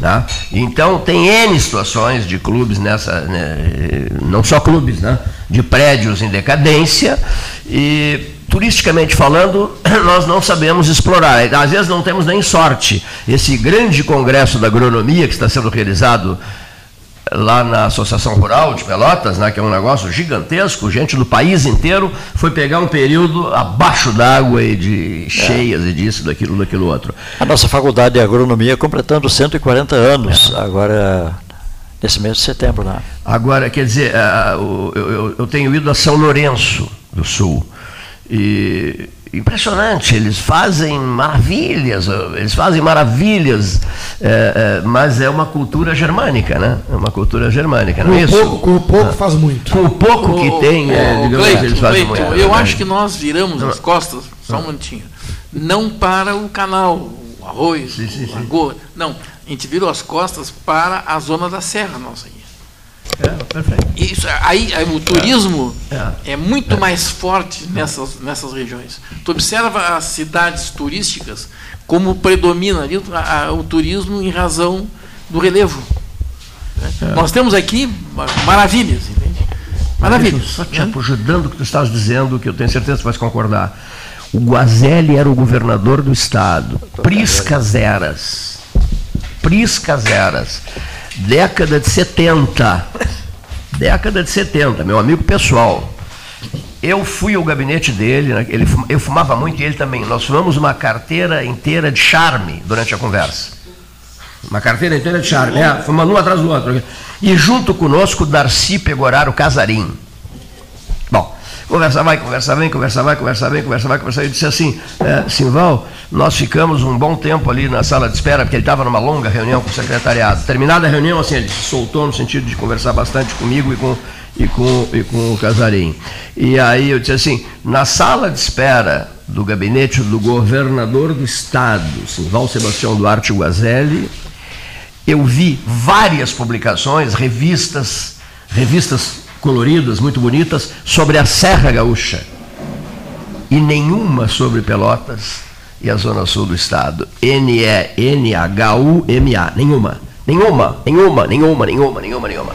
Né? Então tem N situações de clubes nessa, né, não só clubes, né, de prédios em decadência e turisticamente falando, nós não sabemos explorar. Às vezes não temos nem sorte. Esse grande congresso da agronomia que está sendo realizado lá na Associação Rural de Pelotas, né, que é um negócio gigantesco, gente do país inteiro foi pegar um período abaixo d'água e de cheias é. e disso, daquilo, daquilo outro. A nossa faculdade de agronomia completando 140 anos, é. agora nesse mês de setembro. Né? Agora, quer dizer, eu tenho ido a São Lourenço do Sul. E impressionante, eles fazem maravilhas, eles fazem maravilhas, é, é, mas é uma cultura germânica, né? É uma cultura germânica, não é isso? Pouco, com o pouco ah. faz muito. Com o pouco que tem, é, digamos, Cleiton, eles fazem Cleiton, muito. Eu acho que nós viramos as costas, só um minutinho, não para o canal, o arroz, sim, sim, o lagoa, não, a gente virou as costas para a zona da serra nossa aí. É, perfeito. Isso, aí, aí o turismo é, é. é muito é. mais forte nessas, nessas regiões. Tu observa as cidades turísticas como predomina ali o, a, o turismo em razão do relevo. Né? É. Nós temos aqui maravilhas, entende? Maravilhas. Só te ajudando o que tu estás dizendo, que eu tenho certeza que tu vais concordar. O Guazelli era o governador do estado. Priscas eras. Priscas eras década de 70. Década de 70, meu amigo pessoal. Eu fui ao gabinete dele, né, ele, eu fumava muito e ele também. Nós fumamos uma carteira inteira de charme durante a conversa. Uma carteira inteira de charme, é, fumando um atrás do outro. E junto conosco, Darcy Pegoraro Casarim. Conversa vai, conversa vem, conversa vai, conversa vem, conversa vai, conversa vem. Eu disse assim, é, Simval, nós ficamos um bom tempo ali na sala de espera, porque ele estava numa longa reunião com o secretariado. Terminada a reunião, assim, ele se soltou no sentido de conversar bastante comigo e com, e com, e com o Casarim. E aí eu disse assim, na sala de espera do gabinete do governador do estado, Simval Sebastião Duarte Guazelli, eu vi várias publicações, revistas, revistas coloridas, muito bonitas, sobre a Serra Gaúcha. E nenhuma sobre Pelotas e a Zona Sul do Estado. N-E-N-H-U-M-A. Nenhuma. Nenhuma, nenhuma, nenhuma, nenhuma, nenhuma, nenhuma.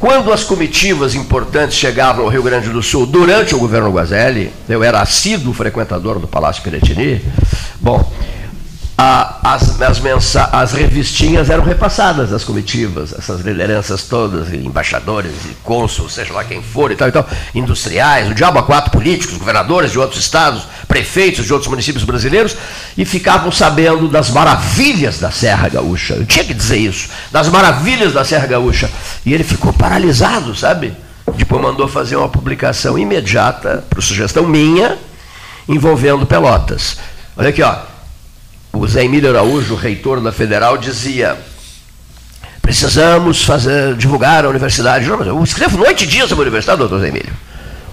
Quando as comitivas importantes chegavam ao Rio Grande do Sul durante o governo Guazelli, eu era assíduo frequentador do Palácio Piratini, bom, a, as, as, mensa, as revistinhas eram repassadas das comitivas, essas lideranças todas, embaixadores e cônsuls, seja lá quem for e tal e tal, industriais, o diabo a quatro políticos, governadores de outros estados, prefeitos de outros municípios brasileiros, e ficavam sabendo das maravilhas da Serra Gaúcha. Eu tinha que dizer isso, das maravilhas da Serra Gaúcha. E ele ficou paralisado, sabe? Depois mandou fazer uma publicação imediata, por sugestão minha, envolvendo Pelotas. Olha aqui, ó o Zé Emílio Araújo, reitor da Federal, dizia: precisamos fazer, divulgar a universidade. Eu escrevo noite e dia sobre a universidade, doutor Zé Emílio.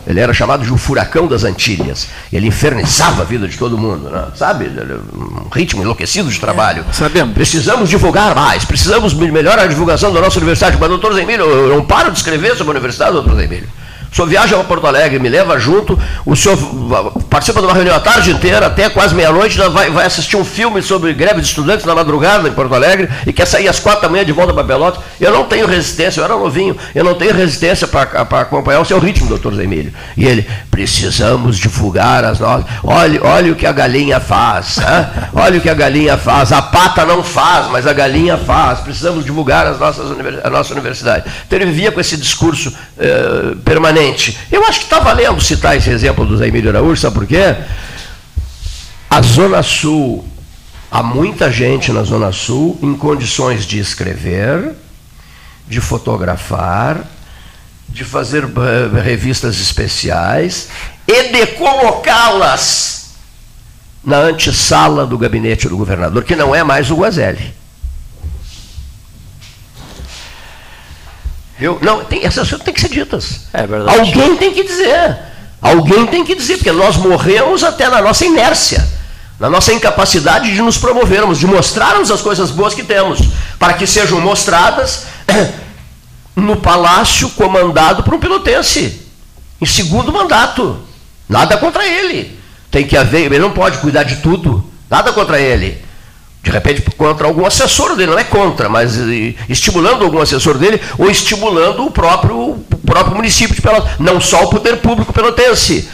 Ele era chamado de o furacão das Antilhas. Ele infernizava a vida de todo mundo, né? sabe? Um ritmo enlouquecido de trabalho. É, sabemos. Precisamos divulgar mais, precisamos melhorar a divulgação da nossa universidade. Mas, doutor Zé Emílio, eu não paro de escrever sobre a universidade, doutor Zé Emílio. O senhor viaja para Porto Alegre, me leva junto, o senhor participa de uma reunião a tarde inteira, até quase meia-noite, vai, vai, assistir um filme sobre greve de estudantes na madrugada em Porto Alegre e quer sair às quatro da manhã de volta para Pelotas. Eu não tenho resistência, eu era novinho, eu não tenho resistência para acompanhar o seu ritmo, doutor Emílio. E ele, precisamos divulgar as nossas. Olha, olha o que a galinha faz, hein? olha o que a galinha faz. A pata não faz, mas a galinha faz. Precisamos divulgar as nossas, a nossa universidade. Então ele vivia com esse discurso eh, permanente eu acho que está valendo citar esse exemplo do Zé Emílio Araújo, sabe por quê? A Zona Sul, há muita gente na Zona Sul em condições de escrever, de fotografar, de fazer uh, revistas especiais e de colocá-las na antessala do gabinete do governador, que não é mais o Guazelli. Eu, não, tem, essas coisas têm que ser ditas. É verdade. Alguém tem que dizer. Alguém tem que dizer, porque nós morremos até na nossa inércia, na nossa incapacidade de nos promovermos, de mostrarmos as coisas boas que temos, para que sejam mostradas no palácio comandado por um pilotense, em segundo mandato. Nada contra ele. Tem que haver, ele não pode cuidar de tudo. Nada contra ele de repente contra algum assessor dele, não é contra, mas estimulando algum assessor dele ou estimulando o próprio, o próprio município de Pelotas, não só o poder público pelotense.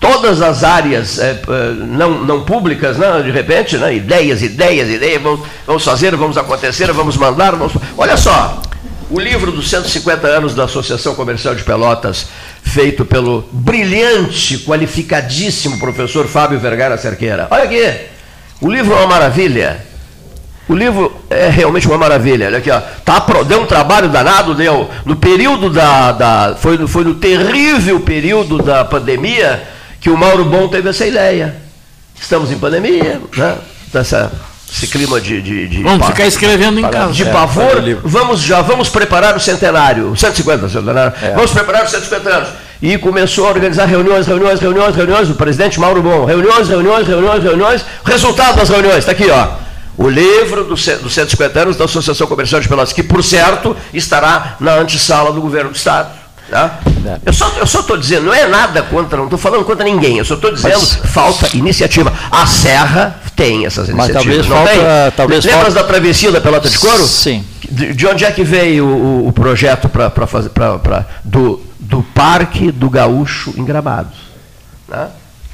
Todas as áreas é, não, não públicas, né, de repente, né, ideias, ideias, ideias, vamos, vamos fazer, vamos acontecer, vamos mandar. Vamos... Olha só, o livro dos 150 anos da Associação Comercial de Pelotas, feito pelo brilhante, qualificadíssimo professor Fábio Vergara Cerqueira. Olha aqui. O livro é uma maravilha. O livro é realmente uma maravilha. Olha aqui, ó. Tá, deu um trabalho danado, deu. No período da. da foi, foi no terrível período da pandemia que o Mauro Bom teve essa ideia. Estamos em pandemia, né? Dessa, esse clima de. de, de vamos ficar escrevendo em casa. De é, pavor, vamos já, vamos preparar o centenário, 150 centenário. É. Vamos preparar os 150 anos e começou a organizar reuniões, reuniões, reuniões, reuniões, o presidente Mauro Bom, reuniões, reuniões, reuniões, reuniões, resultado das reuniões, está aqui, ó. O livro dos do 150 anos da Associação Comercial de Pelotas, que, por certo, estará na antessala do governo do Estado. Tá? É. Eu só estou dizendo, não é nada contra, não estou falando contra ninguém, eu só estou dizendo, Mas, falta iniciativa. A Serra tem essas iniciativas. Mas talvez não falta, tem? Talvez Lembras falta... da travessia da Pelota de Couro? Sim. De, de onde é que veio o, o projeto para fazer pra, pra, do, do Parque do Gaúcho em Gramados. Né?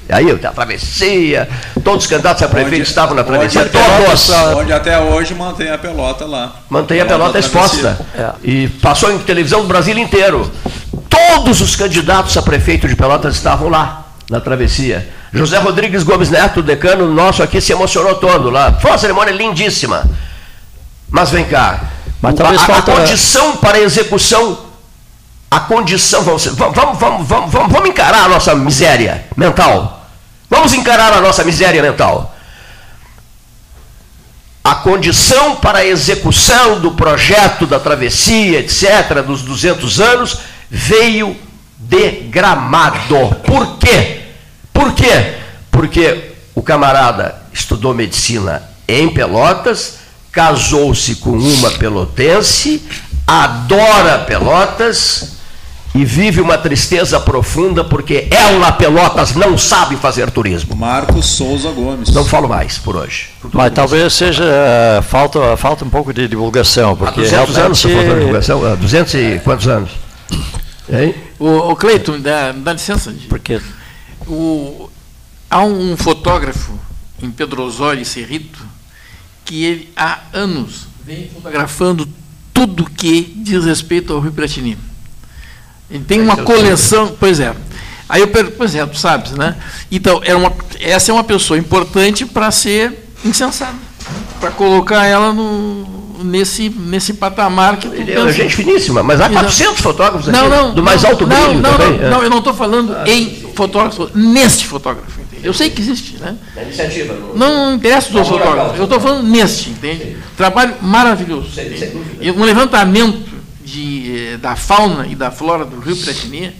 E aí, a travessia, todos os candidatos a prefeito onde, estavam na travessia, todos. Onde até hoje mantém a pelota lá. Mantém a pelota, exposta. É. E passou em televisão do Brasil inteiro. Todos os candidatos a prefeito de Pelotas estavam lá, na travessia. José Rodrigues Gomes Neto, decano nosso aqui, se emocionou todo lá. Foi uma cerimônia lindíssima. Mas vem cá. Mas a, falta... a condição para a execução a condição, vamos, vamos, vamos, vamos, vamos encarar a nossa miséria mental. Vamos encarar a nossa miséria mental. A condição para a execução do projeto da travessia, etc., dos 200 anos, veio de Gramado. Por quê? Por quê? Porque o camarada estudou medicina em Pelotas, casou-se com uma pelotense, adora Pelotas e vive uma tristeza profunda porque ela, Pelotas, não sabe fazer turismo. Marcos Souza Gomes. Não falo mais por hoje. Mas talvez seja uh, falta, falta um pouco de divulgação. Porque Há 200 realmente... anos está faltando divulgação? Há 200 e quantos anos? Hein? O, o Cleiton, dá, dá licença. Porque o, há um fotógrafo em Pedro Osório e Cerrito que ele há anos vem fotografando tudo que diz respeito ao Rio Piratini. Ele tem uma coleção, pois é. Aí eu pergunto, pois é, tu sabes, né? Então, é uma, essa é uma pessoa importante para ser incensada, para colocar ela no, nesse, nesse patamar que tu Ele é gente finíssima, mas há 400 fotógrafos não, aqui, não, do mais não, alto brilho não, também. Não, não, eu não estou falando ah, em fotógrafo, neste fotógrafo. Entende? Eu sei que existe, né? Na iniciativa. No, não, não interessa dos fotógrafos, eu estou falando neste, entende? Sim. Trabalho maravilhoso. Sim, um levantamento de, eh, da fauna e da flora do Rio Piratini,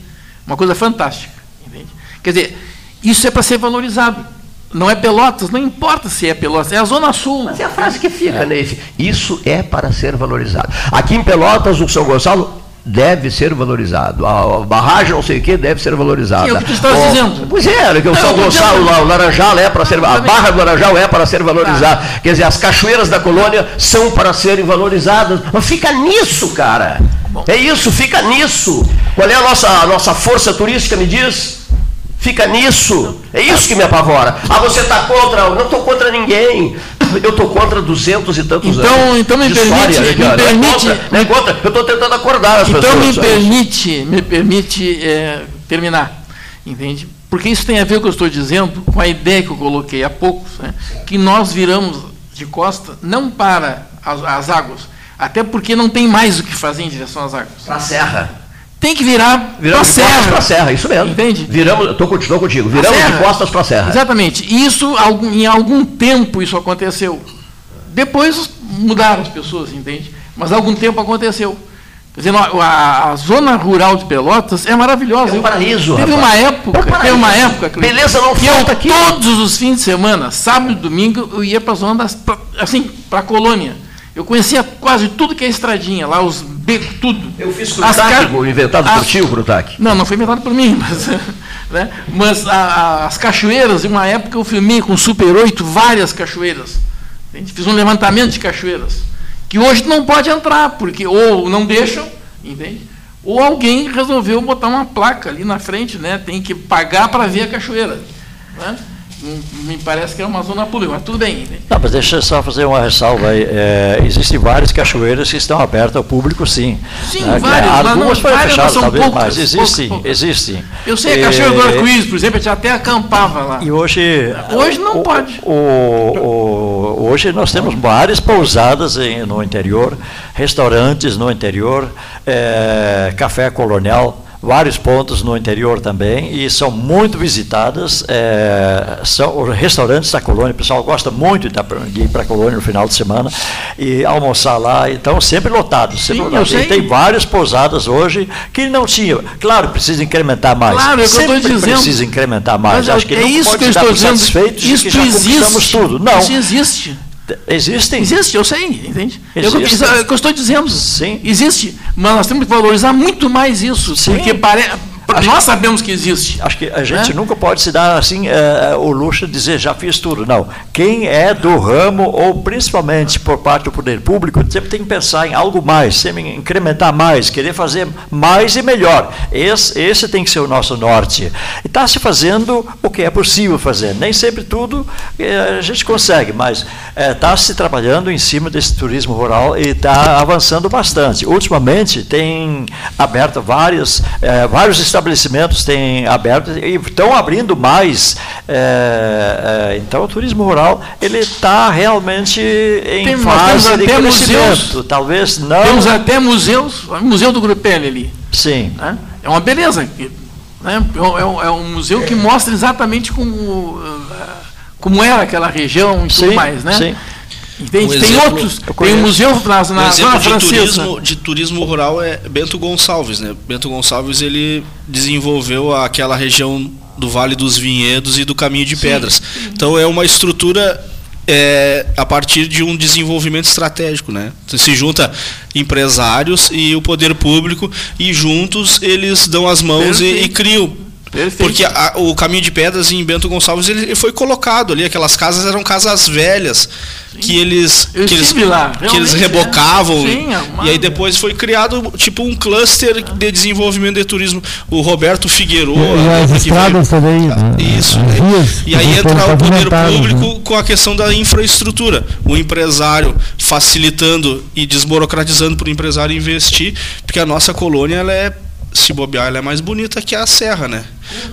uma coisa fantástica. Entende? Quer dizer, isso é para ser valorizado. Não é Pelotas, não importa se é Pelotas, é a Zona Sul. Mas é a frase que fica, é. Neif. Isso é para ser valorizado. Aqui em Pelotas, o São Gonçalo deve ser valorizado. A barragem, não sei o que, deve ser valorizada. é o que tu estás o, dizendo. Pois é, que o São Gonçalo, o Laranjal é para ser. A Barra do Laranjal é para ser valorizada. Tá. Quer dizer, as cachoeiras da colônia são para serem valorizadas. Mas fica nisso, cara. É isso, fica nisso. Qual é a nossa, a nossa força turística, me diz? Fica nisso. É isso que me apavora. Ah, você está contra? Eu não estou contra ninguém. Eu estou contra duzentos e tantos então, anos. Então me permite. História, me permite não é contra, é contra. Eu estou tentando acordar as então pessoas. Então me permite, me permite é, terminar. Entende? Porque isso tem a ver com o que eu estou dizendo, com a ideia que eu coloquei há pouco, né, que nós viramos de costa não para as, as águas, até porque não tem mais o que fazer em direção às águas. Para a serra tem que virar para a serra. Para serra, isso mesmo. Entende? Viramos, estou contigo, contigo. Viramos de costas para a serra. Exatamente. Isso, em algum tempo, isso aconteceu. Depois mudaram as pessoas, entende? Mas algum tempo aconteceu. Quer dizer, a, a, zona rural de Pelotas é maravilhosa. É um paraíso. Teve rapaz. uma época, é um teve uma época Beleza não que falta eu, aqui. Todos os fins de semana, sábado e domingo, eu ia para a zona das, pra, assim, para a colônia. Eu conhecia quase tudo que é estradinha, lá os becos, tudo. Eu fiz Crutac, car... inventado por ti o. Não, não foi inventado por mim, mas, né? mas a, a, as cachoeiras, em uma época eu filmei com Super 8 várias cachoeiras. A gente fez um levantamento de cachoeiras, que hoje não pode entrar, porque ou não deixam, entende? Ou alguém resolveu botar uma placa ali na frente, né? tem que pagar para ver a cachoeira. Né? Me parece que é uma zona pública, mas tudo bem. Né? Não, mas deixa eu só fazer uma ressalva aí. É, existem várias cachoeiras que estão abertas ao público, sim. Sim, é, várias. Algumas foram fechadas, talvez, poucas, mas existem, poucas, existem. Eu sei, a Cachoeira do Arco-Íris, por exemplo, a gente até acampava lá. E hoje... Hoje não o, pode. O, o, hoje nós temos várias pousadas em, no interior, restaurantes no interior, é, café colonial, vários pontos no interior também e são muito visitadas. É, são os restaurantes da colônia, o pessoal gosta muito de ir para a colônia no final de semana e almoçar lá. Então, sempre lotado. Sempre Sim, lotado. E tem várias pousadas hoje que não tinham. Claro, precisa incrementar mais. Claro, é que eu estou dizendo. precisa incrementar mais. Mas Acho que é isso que eu estou dizendo. Isso existe. tudo. Não. Isso existe. Existem? Existe, eu sei, entende? Existe. É o que eu estou dizendo. Sim. Existe. Mas nós temos que valorizar muito mais isso. Sim. Porque parece Acho Nós sabemos que existe. Acho que a gente é? nunca pode se dar assim uh, o luxo de dizer já fiz tudo. Não. Quem é do ramo, ou principalmente por parte do poder público, sempre tem que pensar em algo mais, sempre incrementar mais, querer fazer mais e melhor. Esse, esse tem que ser o nosso norte. E está se fazendo o que é possível fazer. Nem sempre tudo uh, a gente consegue, mas está uh, se trabalhando em cima desse turismo rural e está avançando bastante. Ultimamente tem aberto vários, vários estabelecimentos têm aberto e estão abrindo mais. É, é, então, o turismo rural ele está realmente em Tem, fase de crescimento. Museus, Talvez não. Temos até museus, museu do Grupelli ali. Sim. Né? É uma beleza. Né? É, um, é, um, museu que mostra exatamente como, como era aquela região e sim, tudo mais. Né? Sim. Tem, um tem exemplo, outros, tem um museu na, na um exemplo de turismo, de turismo rural é Bento Gonçalves, né? Bento Gonçalves ele desenvolveu aquela região do Vale dos Vinhedos e do Caminho de Pedras. Sim. Então é uma estrutura é, a partir de um desenvolvimento estratégico, né? Se junta empresários e o poder público e juntos eles dão as mãos e, e, criam Perfeito. Porque a, o caminho de pedras em Bento Gonçalves ele foi colocado ali, aquelas casas eram casas velhas Sim. que eles Eu que eles, lá, que eles rebocavam é. Sim, e aí depois foi criado tipo um cluster de desenvolvimento de turismo. O Roberto Figueiredo, e, as estradas veio, também, né? isso. e aí entra o poder público né? com a questão da infraestrutura, o empresário facilitando e desburocratizando para o empresário investir, porque a nossa colônia ela é se bobear, ela é mais bonita que a serra, né?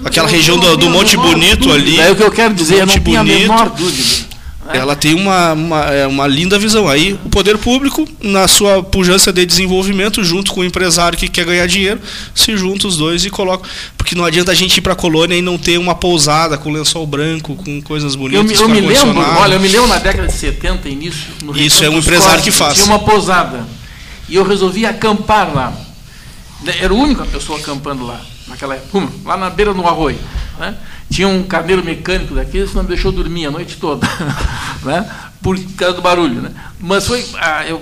Aquela região do, do Monte Bonito ali. É o que eu quero dizer, eu não tenho a menor dúvida. Né? Ela tem uma, uma, é uma linda visão. Aí o poder público, na sua pujança de desenvolvimento, junto com o empresário que quer ganhar dinheiro, se juntam os dois e colocam. Porque não adianta a gente ir para a colônia e não ter uma pousada com lençol branco, com coisas bonitas. Eu, eu me lembro, olha, eu me lembro na década de 70, início. No Isso é um empresário que faz. Tinha uma pousada. E eu resolvi acampar lá. Era a única pessoa acampando lá, naquela época, lá na beira do arroio. Né? Tinha um carneiro mecânico daqueles que não me deixou dormir a noite toda, né? por causa do barulho. Né? Mas foi. Ah, eu,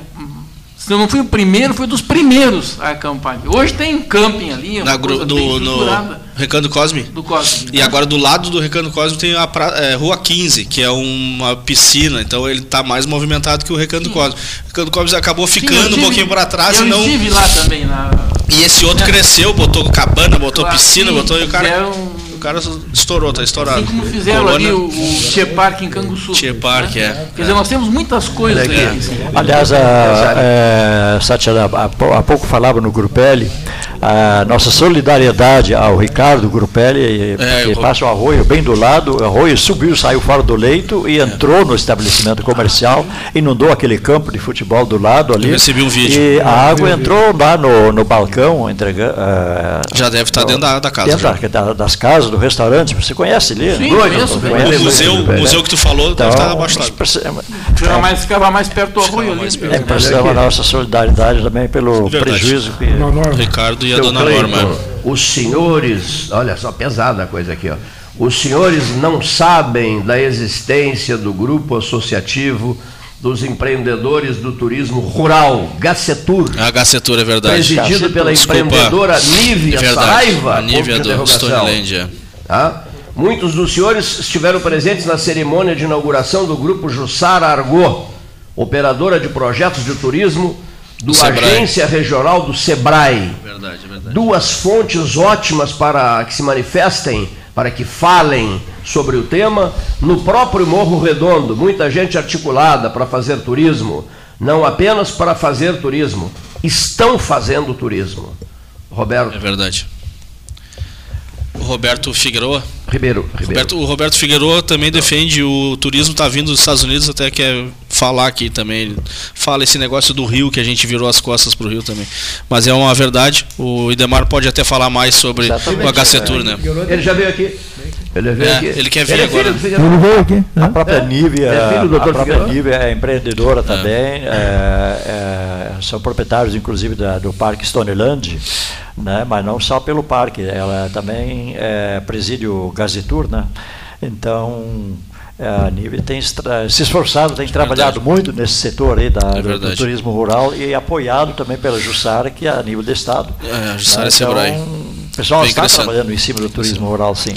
se eu não fui o primeiro, foi dos primeiros a acampar. Hoje tem camping ali, Na, do, no Recanto Cosme? Do Cosme. E né? agora do lado do Recanto Cosme tem a pra, é, Rua 15, que é uma piscina, então ele está mais movimentado que o Recanto Sim. Cosme. O Recanto Cosme acabou ficando tive, um pouquinho para trás eu e não. estive lá também. Na... E esse outro cresceu, botou cabana, botou piscina, botou. E o cara cara estourou, tá estourado. Assim como fizeram Colônia... ali o, o Tia Park em Canguçu. Tia Park, né? é. Quer dizer, nós temos muitas coisas aí. Aliás, a, é, Satya, há pouco falava no Grupelli, a nossa solidariedade ao Ricardo Grupelli, é, que passa o arroio bem do lado, o arroio subiu, saiu fora do leito e entrou no estabelecimento comercial, inundou aquele campo de futebol do lado ali. Eu recebi um vídeo. E a água entrou lá no, no balcão, entregando. Uh, já deve estar dentro da, da casa. Dentro da, das casas do restaurante, você conhece ali? Sim, conheço, conhece, o museu, o museu que tu falou então, deve estar abaixo Ficava mais, ficava mais perto do arroio ali. É, precisamos a nossa solidariedade também pelo Verdade. prejuízo que... Ricardo e a dona Norma. Os senhores, olha só, pesada a coisa aqui, ó. Os senhores não sabem da existência do grupo associativo dos empreendedores do turismo rural, Gacetur. A Gacetur é verdade. Presidido Gacetur. pela Desculpa. empreendedora Nívia é Saraiva. Nívia do Stoneland. Tá? Muitos dos senhores estiveram presentes na cerimônia de inauguração do grupo Jussara Argô, operadora de projetos de turismo do, Agência Regional do Sebrae. Verdade, verdade. Duas fontes ótimas para que se manifestem para que falem sobre o tema. No próprio Morro Redondo, muita gente articulada para fazer turismo, não apenas para fazer turismo, estão fazendo turismo. Roberto. É verdade. Roberto Figueiredo. Ribeiro. Ribeiro. Roberto, o Roberto Figueiredo também defende o turismo está vindo dos Estados Unidos, até quer falar aqui também. Ele fala esse negócio do Rio, que a gente virou as costas para o Rio também. Mas é uma verdade. O Idemar pode até falar mais sobre Exatamente. o HC Tour, né? Ele já veio aqui. Ele, veio é, aqui. ele quer vir ele é agora. Ele veio aqui. A própria é. Nívia, é a própria Nívia é empreendedora também. É, são proprietários, inclusive, da, do Parque Stoneland né? mas não só pelo parque, ela também é, preside o Gazitur, né? Então, a Nive tem se esforçado, tem trabalhado muito nesse setor aí da, é do, do, turismo rural e apoiado também pela Jussara, que é a nível do Estado. É, a Jussara né? Então, o pessoal está trabalhando em cima do turismo sim. rural, sim.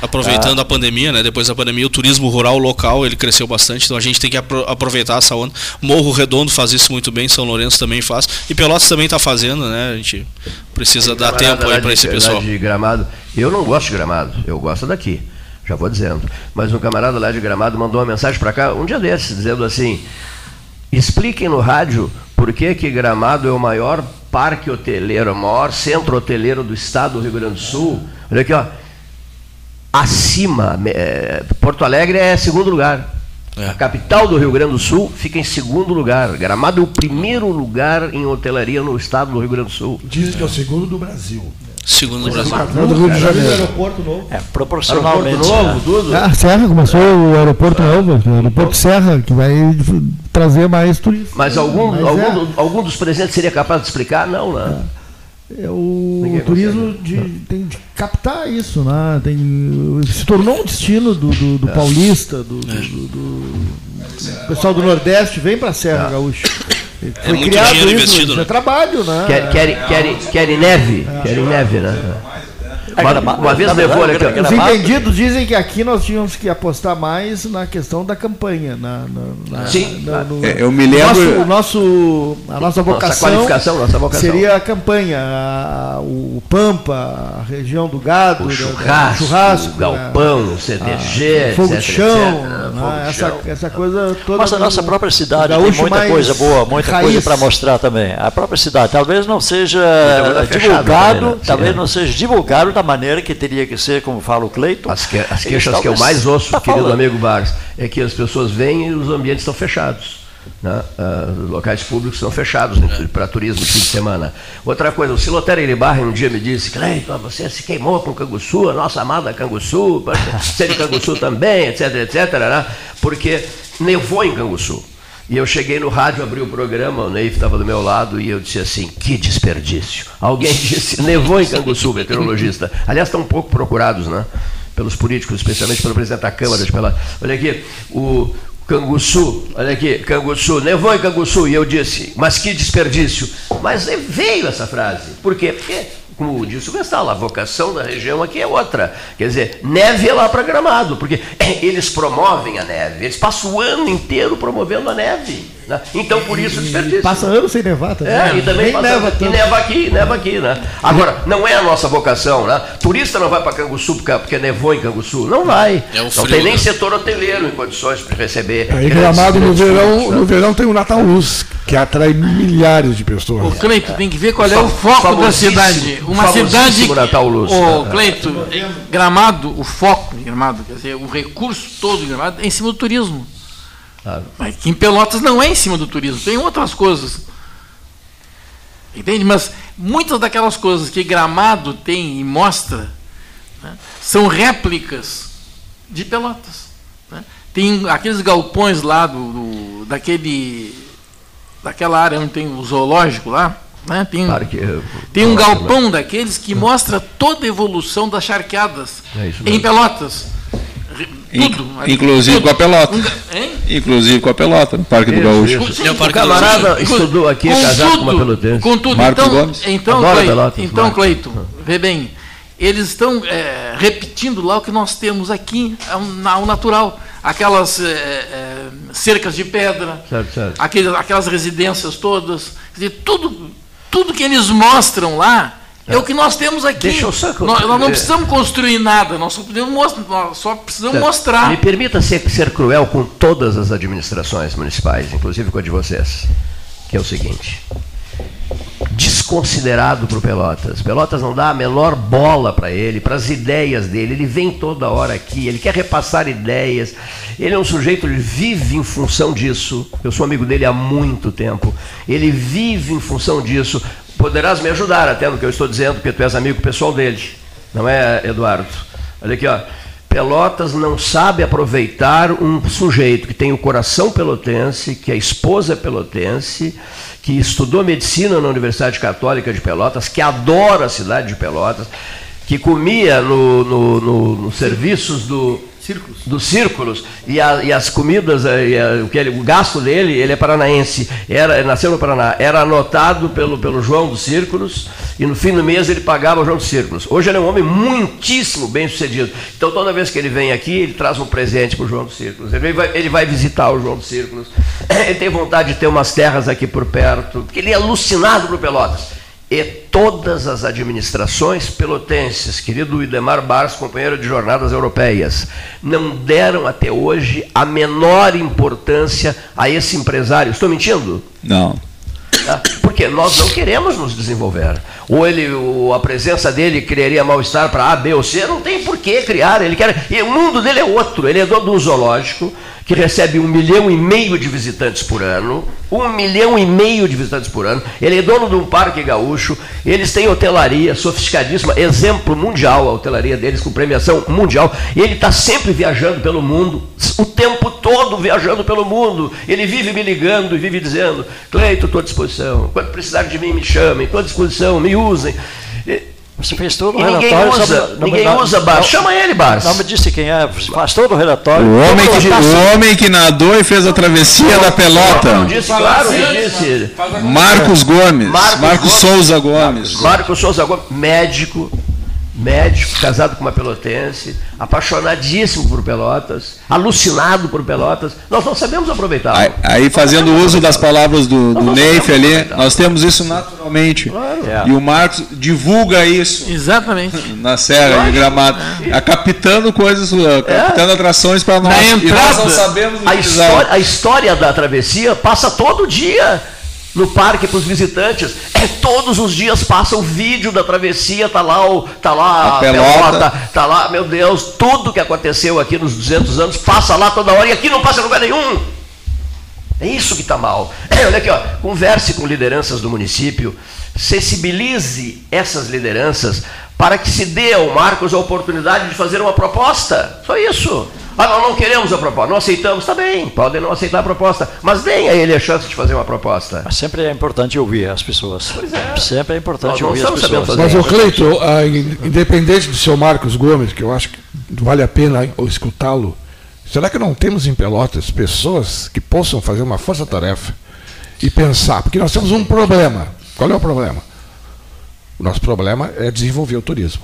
Aproveitando ah. a pandemia, né? Depois da pandemia, o turismo rural local ele cresceu bastante, então a gente tem que apro aproveitar essa onda. Morro Redondo faz isso muito bem, São Lourenço também faz, e Pelotas também está fazendo, né? A gente precisa dar tempo aí para esse pessoal. De gramado, eu não gosto de Gramado, eu gosto daqui já vou dizendo. Mas um camarada lá de Gramado mandou uma mensagem para cá, um dia desses, dizendo assim: expliquem no rádio por que, que Gramado é o maior parque hoteleiro, o maior centro hoteleiro do estado do Rio Grande do Sul. Olha aqui, ó. Acima, é, Porto Alegre é segundo lugar. É. A capital do Rio Grande do Sul fica em segundo lugar. Gramado é o primeiro lugar em hotelaria no estado do Rio Grande do Sul. Dizem que é o segundo do Brasil. Segundo do Brasil. No Rio de Janeiro. aeroporto novo. É, proporcionalmente. Aeroporto novo, né? tudo. Ah, Serra começou o aeroporto novo, o aeroporto Serra, que vai trazer mais turistas. Mas algum, Mas algum, é. do- algum dos presentes seria capaz de explicar? Não, né? É o Ninguém turismo de, tem de captar isso, né? Tem, se tornou um destino do, do, do paulista, do, do- do- do- O pessoal do Nordeste vem para a Serra Gaúcha. Foi muito criado dinheiro isso, investido, isso né? é trabalho, né? Quer, quer, quer, querem neve? Querem neve, né? É, Uma, vez levou, olha aqui. Os entendidos dizem que aqui nós tínhamos que apostar mais na questão da campanha. Na, na- na- Sim, na- no- É, eu me lembro- Nosso, o nosso, a nossa vocação qualificação, nossa vocação. seria a campanha, a- o Pampa, a região do gado, O da- da- churrasco, churrasco o galpão, o CTG, fogo etc, de chão, etc, né? fogo de essa, chão. essa coisa toda. Mas a nossa própria cidade tem muita coisa boa, muita raiz. coisa para mostrar também. A própria cidade talvez não seja divulgado, também, né? talvez Sim. não seja divulgado da maneira que teria que ser, como fala o Cleito. As, que- as queixas que eu talvez- mais ouço, tá querido falando. amigo Vargas, é que as pessoas vêm e os ambientes estão fechados. Né? Os locais públicos estão fechados para turismo de fim de semana. Outra coisa, o Silotério Iribarra um dia me disse, Cleiton, você se queimou com Canguçu, a nossa amada Canguçu, ser de Canguçu também, etc, etc, né? porque nevou em Canguçu. E eu cheguei no rádio, abri o programa, o Neif estava do meu lado e eu disse assim, que desperdício. Alguém disse, nevou em Canguçu, meteorologista. Aliás, estão um pouco procurados, né? Pelos políticos, especialmente pelo presidente da Câmara. Pela... Olha aqui, o Canguçu, olha aqui, Canguçu, nevou em Canguçu. E eu disse, mas que desperdício. Mas veio essa frase. Por quê? Porque, como disse o Vestal, a vocação da região aqui é outra. Quer dizer, neve é lá para Gramado, porque eles promovem a neve. Eles passam o ano inteiro promovendo a neve. Né? Então, por isso, o desperdício. Passa ano sem nevar também. É, e também passa- neva e neva aqui, neva aqui, né? Agora, não é a nossa vocação, né? Turista não vai para Canguçu porque, porque nevou em Canguçu. Não vai. É o não frio, tem nem né? setor hoteleiro em condições de receber. Aí grandes- Gramado no verão, públicos, né? no verão tem o Natal Luz, que atrai milhares de pessoas. Cleito, tem que ver qual é o foco da cidade. Uma cidade. Natal Luz. Ô, É. Cleito, Gramado, o foco em Gramado, quer dizer, o recurso todo em Gramado é em cima do turismo. Mas em Pelotas não é em cima do turismo, tem outras coisas. Entende? Mas muitas daquelas coisas que Gramado tem e mostra né, são réplicas de Pelotas. né? Tem aqueles galpões lá do, do- daquele daquela área onde tem o zoológico lá, né? Tem, Parque, eh, tem um galpão daqueles que mostra toda a evolução das charqueadas É em. Pelotas. Tudo. inclusive Tudo. com a pelota. Hein? Inclusive com a pelota, no Parque do Gaúcho. É o camarada do estudou aqui, é casado com uma pelotense. Contudo, Marcos então, Gomes. então, Adora Cleito, Pelotas, então Marcos. Cleito, vê bem, eles estão é, repetindo lá o que nós temos aqui, ao, ao natural. Aquelas é, é, cercas de pedra, Certo, certo. aqueles, aquelas residências todas. Quer dizer, tudo, tudo que eles mostram lá é, o que nós temos aqui. Deixa eu só- nós, nós não é. precisamos construir nada, nós só, podemos mostrar, nós só precisamos Certo. mostrar. Me permita ser, ser cruel com todas as administrações municipais, inclusive com a de vocês, que é o seguinte. Desconsiderado para o Pelotas. Pelotas não dá a menor bola para ele, para as ideias dele. Ele vem toda hora aqui, ele quer repassar ideias. Ele é um sujeito, ele vive em função disso. Eu sou amigo dele há muito tempo. Ele vive em função disso. Poderás me ajudar até no que eu estou dizendo, porque tu és amigo pessoal dele. Não é, Eduardo? Olha aqui, ó. Pelotas não sabe aproveitar um sujeito que tem o coração pelotense, que a esposa é pelotense, que estudou medicina na Universidade Católica de Pelotas, que adora a cidade de Pelotas, que comia no, no- no- nos serviços do, Círculos. dos círculos e, a- e as comidas, eh, e a- o, que ele- o gasto dele, ele é paranaense, era, nasceu no Paraná, era anotado pelo, pelo João dos Círculos e no fim do mês ele pagava o João dos Círculos. Hoje ele é um homem muitíssimo bem sucedido. Então toda vez que ele vem aqui, ele traz um presente para o João dos Círculos. Ele vai, ele vai visitar o João dos Círculos. Ele tem vontade de ter umas terras aqui por perto, porque ele é alucinado por Pelotas. E todas as administrações pelotenses, querido Idemar Bars, companheiro de jornadas europeias, não deram até hoje a menor importância a esse empresário. Estou mentindo? Não. Tá? Porque nós não queremos nos desenvolver. Ou ele, a presença dele criaria mal-estar para A, B ou C, não tem por que criar. Ele quer, e o mundo dele é outro. Ele é dono de um zoológico que recebe um milhão e meio de visitantes por ano, um milhão e meio de visitantes por ano. Ele é dono de um parque gaúcho. Eles têm hotelaria sofisticadíssima, exemplo mundial, a hotelaria deles com premiação mundial. Ele está sempre viajando pelo mundo, o tempo todo viajando pelo mundo. Ele vive me ligando e vive dizendo: Cleito, estou à disposição. Quando precisar de mim, me chamem. Estou à disposição, me usem. Você fez todo o E ninguém relatório. usa, sobre- ninguém não, usa bar. não, Chama ele, Bar. Não me disse quem é. Você faz todo o relatório. O homem, que, relatório. o homem que nadou e fez a travessia da Não pelota. disse, claro que disse. Marcos Gomes. Marcos Marcos, Gomes. Souza Gomes. Marcos Souza Gomes, médico, médico, casado com uma pelotense, apaixonadíssimo por Pelotas, alucinado por Pelotas. Nós não sabemos aproveitar. Aí, aí fazendo uso das palavras do, do Neif ali, nós temos isso naturalmente. É. E o Marcos divulga isso Exatamente. na Serra de Gramado, a captando coisas, uh, captando atrações para nós. Na e nós entrada, não sabemos A história, a história da travessia passa todo dia no parque para os visitantes. É, todos os dias passa o vídeo da travessia, tá lá o, tá lá A pelota. tá lá, meu Deus, tudo que aconteceu aqui nos 200 anos passa lá toda hora e aqui não passa em lugar nenhum. É isso que está mal. olha aqui, ó, converse com lideranças do município, sensibilize essas lideranças para que se dê ao Marcos a oportunidade de fazer uma proposta. Só isso. Ah, nós não queremos a proposta, não aceitamos, está bem, podem não aceitar a proposta, mas deem a ele a chance de fazer uma proposta. Mas sempre é importante ouvir as pessoas. Sempre é importante Nós não ouvir as pessoas. Mas, ô Cleito, in- independente do seu Marcos Gomes, que eu acho que vale a pena escutá-lo, será que não temos em Pelotas pessoas que possam fazer uma força-tarefa e pensar? Porque nós temos um problema. Qual é o problema? O nosso problema é desenvolver o turismo.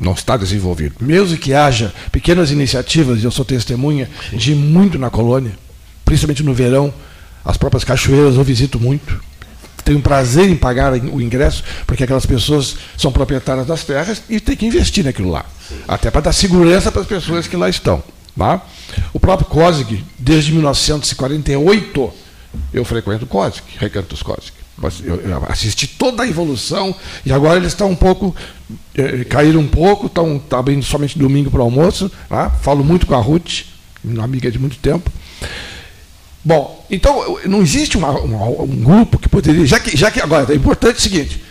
Não está desenvolvido. Mesmo que haja pequenas iniciativas, e eu sou testemunha de muito na colônia, principalmente no verão, as próprias cachoeiras eu visito muito. Tenho prazer em pagar o ingresso, porque aquelas pessoas são proprietárias das terras e tem que investir naquilo lá. Até para dar segurança para as pessoas que lá estão. Tá? O próprio COSIG, desde 1948, eu frequento o COSIG, Recanto dos COSIG. Eu eu assisti toda a evolução e agora eles estão um pouco, eh, caíram um pouco, estão tá abrindo somente domingo para o almoço. Tá? Falo muito com a Ruth, uma amiga de muito tempo. Bom, então não existe uma- uma- um grupo que poderia. Já que, já que agora é importante o seguinte: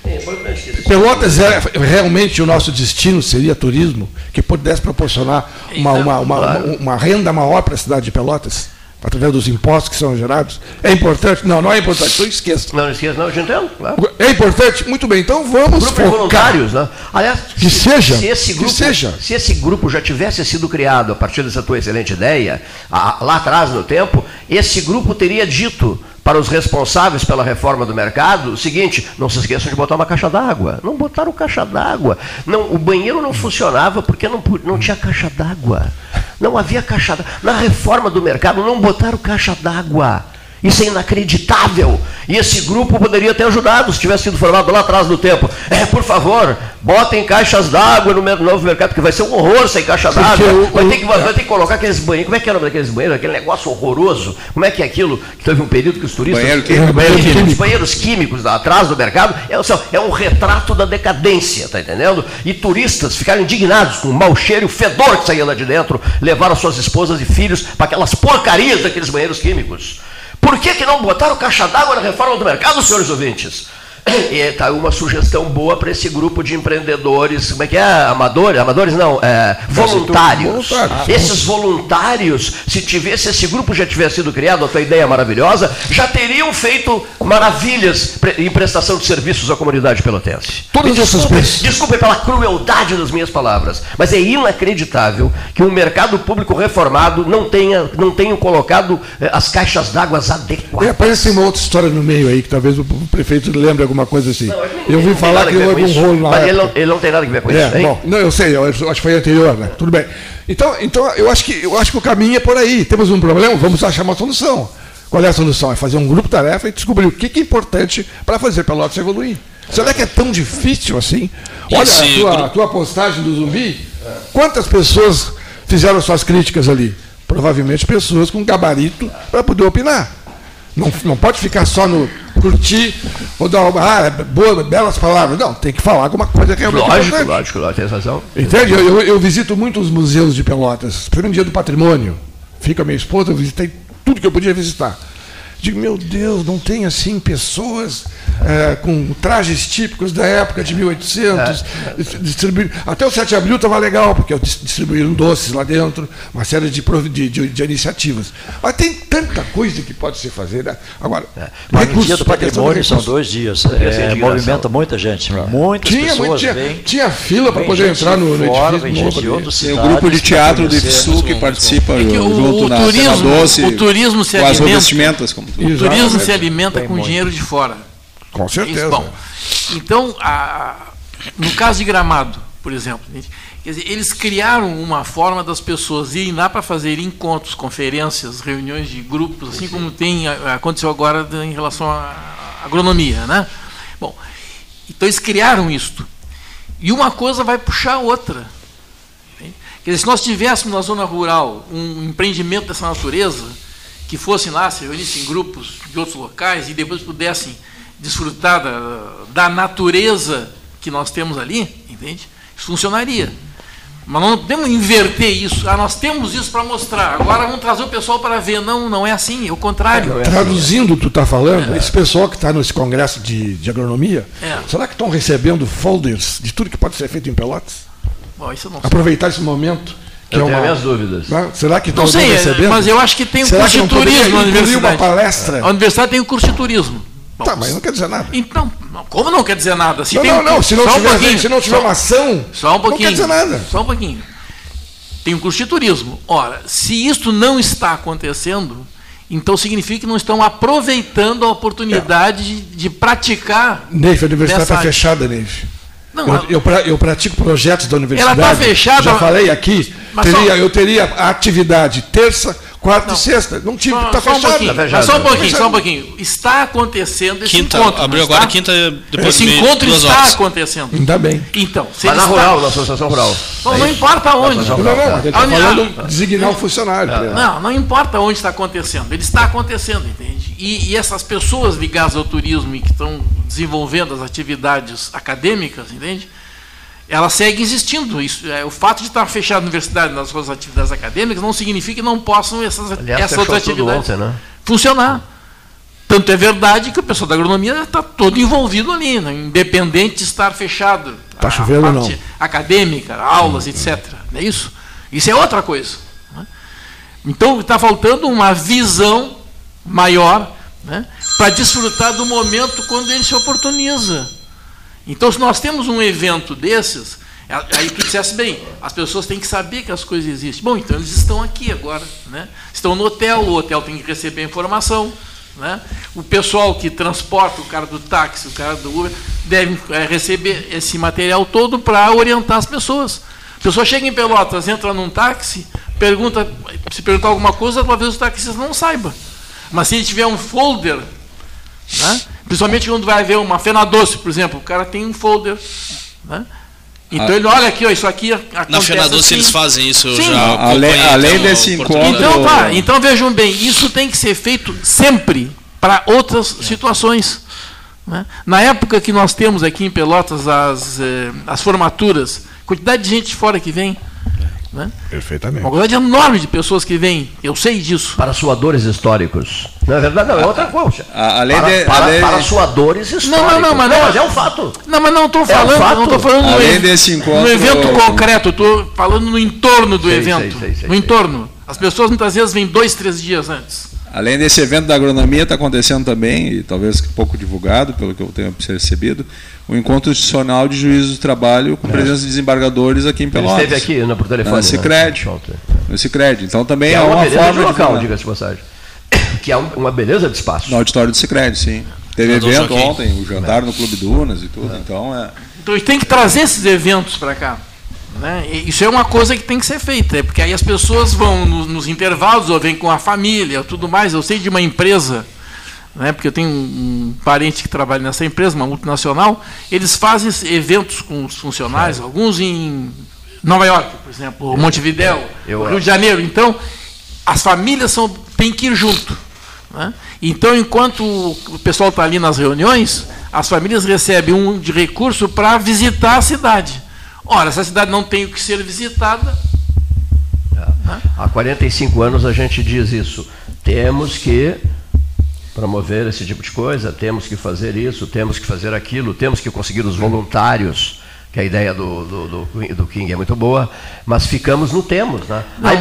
Pelotas é realmente o nosso destino seria turismo que pudesse proporcionar uma, uma, uma, uma, uma renda maior para a cidade de Pelotas através dos impostos que são gerados. É importante? Não, não é importante. Então esqueça. Não, não esqueça, não, eu te entendo, claro. É importante? Muito bem. Então vamos Grupo focar. voluntários, né? Aliás, Que seja, se esse que grupo, seja. se esse grupo já tivesse sido criado a partir dessa tua excelente ideia, lá atrás no tempo, esse grupo teria dito para os responsáveis pela reforma do mercado o seguinte: não se esqueçam de botar uma caixa d'água. Não botaram caixa d'água. Não, o banheiro não funcionava porque não, não tinha caixa d'água. Não havia caixa d'água. Na reforma do mercado não botaram caixa d'água. Isso é inacreditável. E esse grupo poderia ter ajudado se tivesse sido formado lá atrás no tempo. É, por favor, botem caixas d'água no novo mercado, que vai ser um horror sem caixa d'água. Vai, ter que- vai ter que colocar aqueles banheiros. Como é que era o nome daqueles banheiros? Aquele negócio horroroso. Como é que é aquilo? Que teve um período que os turistas. Banheiro químico. Banheiro Químico. Os banheiros químicos lá atrás do mercado é, o seu- é um retrato da decadência, tá entendendo? E turistas ficaram indignados com o mau cheiro e o fedor que saía lá de dentro, levaram suas esposas e filhos para aquelas porcarias daqueles banheiros químicos. Por que, que não botaram caixa d'água na reforma do mercado, senhores ouvintes? E está uma sugestão boa para esse grupo de empreendedores, como é que é? Amadores? Amadores não, é, voluntários. Voluntários. Esses voluntários, se tivesse esse grupo já tivesse sido criado, a tua ideia é maravilhosa, já teriam feito maravilhas em prestação de serviços à comunidade pelotense. Todas Me essas desculpem pela crueldade das minhas palavras, mas é inacreditável que um mercado público reformado não tenha, não tenha colocado eh, as caixas d'água É, adequadas. parece uma outra história no meio aí, que talvez o prefeito lembre alguma coisa assim. Não, é eu ouvi falar que houve um rolo na Mas ele não, ele não tem nada a ver com É, isso. hein? bom, não, eu sei, eu acho que foi anterior, né? Tudo bem. Então, então eu, acho que, eu acho que o caminho é por aí. Temos um problema, vamos achar uma solução. Qual é a solução? É fazer um grupo tarefa e descobrir o que, é importante para fazer Pelotas evoluir. Será que é tão difícil assim? Olha Esse a tua, a tua postagem do zumbi. Quantas pessoas fizeram suas críticas ali? Provavelmente pessoas com gabarito para poder opinar. Não, não pode ficar só no. Curtir, ou dar uma, ah, boa, belas palavras. Não, tem que falar alguma coisa realmente Lógico, importante. lógico, lógico, tem razão. Entende? Eu, eu- eu visito muitos museus de Pelotas. Primeiro dia do patrimônio. Fica a minha esposa, eu visitei tudo que eu podia visitar. Digo, meu Deus, não tem assim pessoas eh, com trajes típicos da época de 1800, dis- distribuir. Até o 7 de abril estava legal, porque eu distribuíram doces lá dentro, uma série de, de, de- de iniciativas. Mas tem tanta coisa que pode se fazer. Né? Agora, Mas o recursos, dia do patrimônio são dois dias. É, movimenta muita gente. Muitas Tinha, mas pessoas tinha, vêm. tinha fila para poder entrar no, no fora, edifício ali. outras Tem o cidades grupo de teatro do. IFSU que participa É que o- junto o na turismo- Doce o turismo se com as revestimentas. Como O turismo se alimenta Tem com muito. dinheiro de fora. Com Isso, certeza. bom, então, a- no caso de Gramado, por exemplo, dizer, eles criaram uma forma das pessoas irem lá para fazer encontros, conferências, reuniões de grupos, assim como tem aconteceu agora em relação à agronomia, né? Bom, então eles criaram isto. E uma coisa vai puxar a outra. Quer dizer, se nós tivéssemos na zona rural um empreendimento dessa natureza, que fossem lá, se reunissem em grupos de outros locais e depois pudessem desfrutar da, da natureza que nós temos ali, entende? Isso funcionaria. Mas nós não podemos inverter isso. Ah, nós temos isso para mostrar. Agora vamos trazer o pessoal para ver. Não, não é assim, é o contrário. Traduzindo o que tu está falando, esse pessoal que está nesse congresso de, de agronomia, É. será que estão recebendo folders de tudo que pode ser feito em Pelotas? Bom, isso eu não sei. Aproveitar esse momento. Que Eu é tenho uma, minhas dúvidas. Será que estão recebendo? mas eu acho que tem o Será curso de turismo na universidade. uma palestra? A universidade tem o curso de turismo. Bom, Tá, mas não quer dizer nada. Então, como não quer dizer nada? Se não, não, um não. Se não só um tiver, pouquinho, se não tiver só- uma ação, Só um pouquinho. não quer dizer nada. Só um pouquinho. Tem um curso de turismo. Ora, se isto não está acontecendo, então significa que não estão aproveitando a oportunidade de, de praticar. Neif, a universidade está fechada, Neif. Não, Eu, eu, pra- eu pratico projetos da universidade. Ela tá fechada, Já falei aqui. teria- só- Eu teria a atividade terça, quarta Não. e sexta. Não tive, está só um fechado. pouquinho, Tá só um Tá pouquinho, fechado. só um pouquinho. Está acontecendo esse Quinta, encontro. abriu não agora está? quinta, depois Esse de meio- encontro está horas. acontecendo. Ainda bem. Então, se Mas na está- rural, na associação rural. Não, não importa onde. Não, não, ele está falando designar o funcionário. É. né? Não, não importa onde está acontecendo, ele está acontecendo, entende? E, e essas pessoas ligadas ao turismo e que estão desenvolvendo as atividades acadêmicas, entende? Elas seguem existindo. Isso, é, o fato de estar fechada a universidade nas suas atividades acadêmicas não significa que não possam essas, Aliás, essas outras atividades ontem, né? funcionar. Tanto é verdade que o pessoal da agronomia está todo envolvido ali, né? independente de estar fechado. Tá A chovendo, parte não. Acadêmica, aulas, etc. Não é isso? Isso é outra coisa. né? Então está faltando uma visão maior né? para desfrutar do momento quando ele se oportuniza. Então, se nós temos um evento desses, é- aí tu dissesse bem, as pessoas têm que saber que as coisas existem. Bom, então eles estão aqui agora. Né? Estão no hotel, o hotel tem que receber a informação. Né? O pessoal que transporta, o cara do táxi, o cara do Uber, deve eh, receber esse material todo para orientar as pessoas. A pessoa chega em Pelotas, entra num táxi, pergunta, se perguntar alguma coisa, talvez os taxistas não saibam. Mas se ele tiver um folder né? Principalmente quando vai haver uma fena doce, por exemplo, o cara tem um folder. Né? Então Ah. ele olha aqui, ó, isso aqui acontece Na Fena Doce assim. eles fazem isso, Sim. já Além- além então, desse encontro- Então tá, então vejam bem, isso tem que ser feito sempre para outras situações. né? Na época que nós temos aqui em Pelotas as, eh, as formaturas, quantidade de gente de fora que vem. Né? Perfeitamente. Uma quantidade enorme de pessoas que vêm, eu sei disso. Para suadores históricos. Não é verdade? Não, é outra coisa. A- além para, de- para, além- para suadores históricos. Não, não, não, mas não- é um fato. Não, mas não estou um falando, fato. não estou falando no, Além ev- desse encontro- no evento concreto, estou falando no entorno do Sei, evento. sei, sei, sei, no sei. entorno. As pessoas muitas vezes vêm dois, três dias antes. Além desse evento da agronomia, está acontecendo também, e talvez pouco divulgado, pelo que eu tenho percebido, o encontro institucional de juízes do trabalho com presença de desembargadores aqui em Ele Pelotas. esteve aqui né, por telefone. Na né? Sicredi. Ontem. No Cicred. Então também é é uma uma forma de local, diga-se de passagem. Que é um- uma beleza de espaço. No auditório do Cicred, sim. Teve Senador evento ontem, o jantar no Clube Dunas e tudo, então é. Então a gente tem que trazer esses eventos para cá. né? Isso é uma coisa que tem que ser feita, é porque aí as pessoas vão nos, nos intervalos, ou vêm com a família, tudo mais. Eu sei de uma empresa, né, porque eu tenho um, um parente que trabalha nessa empresa, uma multinacional, eles fazem eventos com os funcionários, alguns em Nova York, por exemplo, ou Montevidéu, Eu- Rio de Janeiro. Então, as famílias são, têm que ir junto. Né? Então, enquanto o pessoal está ali nas reuniões, as famílias recebem um de recurso para visitar a cidade. Ora, essa cidade não tem o que ser visitada. Né? Há 45 anos a gente diz isso. Temos que promover esse tipo de coisa, temos que fazer isso, temos que fazer aquilo, temos que conseguir os voluntários que a ideia do, do, do, do, King é muito boa, mas ficamos no temos. Né? Não, Aí,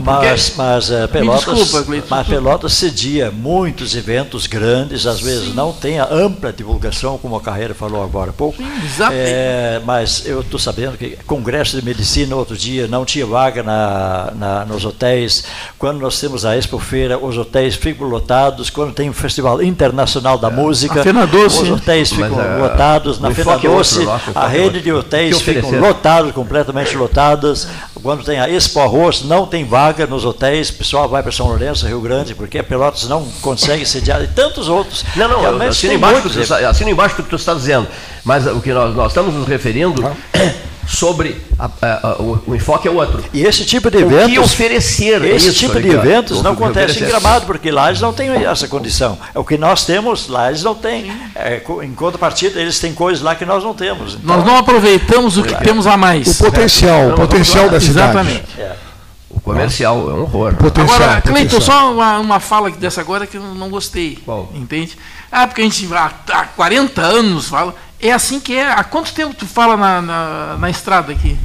mas, mas, é, Pelotas, desculpa, mas Pelotas cedia muitos eventos grandes, às vezes Sim. não tem a ampla divulgação, como a Carreira falou agora há pouco. Sim, é, mas eu estou sabendo que Congresso de Medicina, outro dia, não tinha vaga na, na, nos hotéis. Quando nós temos a Expo Feira, os hotéis ficam lotados. Quando tem o um Festival Internacional da é. Música, os hotéis ficam mas, é, lotados. Na Fena Doce, a rede de hotéis ficam lotados, completamente lotadas. Quando tem a Expo Arroz, não tem vaga nos hotéis, o pessoal vai para São Lourenço, Rio Grande, porque a Pelotas não consegue sediar, e tantos outros. Não, não, Realmente, assino embaixo, do, assino embaixo do que tu está dizendo, mas o que nós, nós estamos nos referindo sobre a, a, a, o, o, enfoque é outro. E esse tipo de eventos. O que oferecer. Esse isso, tipo de eventos não acontece em Gramado, porque lá eles não têm essa condição. É o que nós temos, lá eles não têm. É, em contrapartida, eles têm coisas lá que nós não temos. Então, nós não aproveitamos o que é. temos a mais. O potencial, o potencial da cidade. Exatamente. É. O comercial é um horror. Potencial, agora, Cleiton, só uma, uma fala dessa agora que eu não gostei. Qual? Entende? Ah, porque a gente há, há 40 anos fala. É assim que é. Há quanto tempo tu fala na, na, na estrada aqui?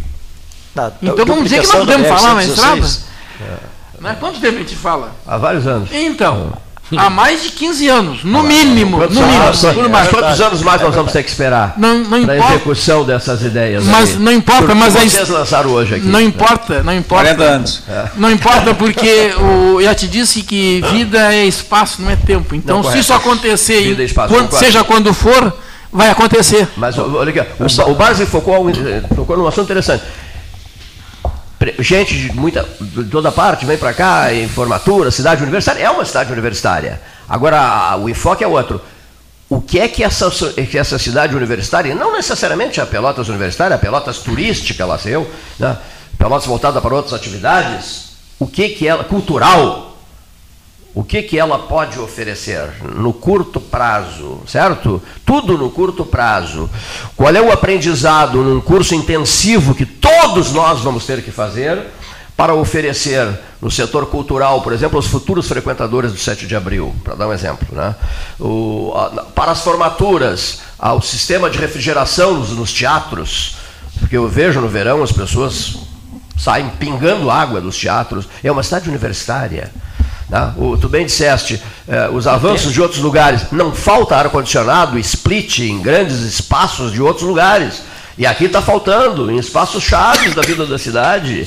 Na, então vamos dizer que não podemos falar na estrada? É. Né? Quanto tempo a gente fala? Há vários anos. Então. Há mais de 15 anos, no mínimo. Quantos, no mínimo. Anos, por mais. quantos anos mais nós vamos ter que esperar não, não para a execução dessas ideias? Mas não importa, Por, mas vocês aí, lançaram hoje aqui. Não importa, não importa. 40 anos. É. Não importa porque o, já te disse que vida é espaço, não é tempo. Então, não, se isso acontecer, vida, espaço, quando, seja quando for, vai acontecer. Mas olha aqui, o, o Barzi focou, focou num assunto interessante gente de muita de toda parte vem para cá, em formatura, cidade universitária, é uma cidade universitária. Agora, o enfoque é outro. O que é que essa, que essa cidade universitária, não necessariamente a Pelotas universitária, a Pelotas turística, ela seu, né? Pelotas voltada para outras atividades, o que que ela, cultural, o que que ela pode oferecer no curto prazo, certo? Tudo no curto prazo. Qual é o aprendizado num curso intensivo que todos nós vamos ter que fazer? para oferecer no setor cultural, por exemplo, aos futuros frequentadores do 7 de abril, para dar um exemplo. Né? O, a, para as formaturas, ao sistema de refrigeração nos, nos, teatros, porque eu vejo no verão as pessoas saem pingando água dos teatros, é uma cidade universitária. Né? O, tu bem disseste, eh, os avanços de outros lugares, não falta ar-condicionado, split em grandes espaços de outros lugares. E aqui está faltando, em espaços chaves da vida da cidade.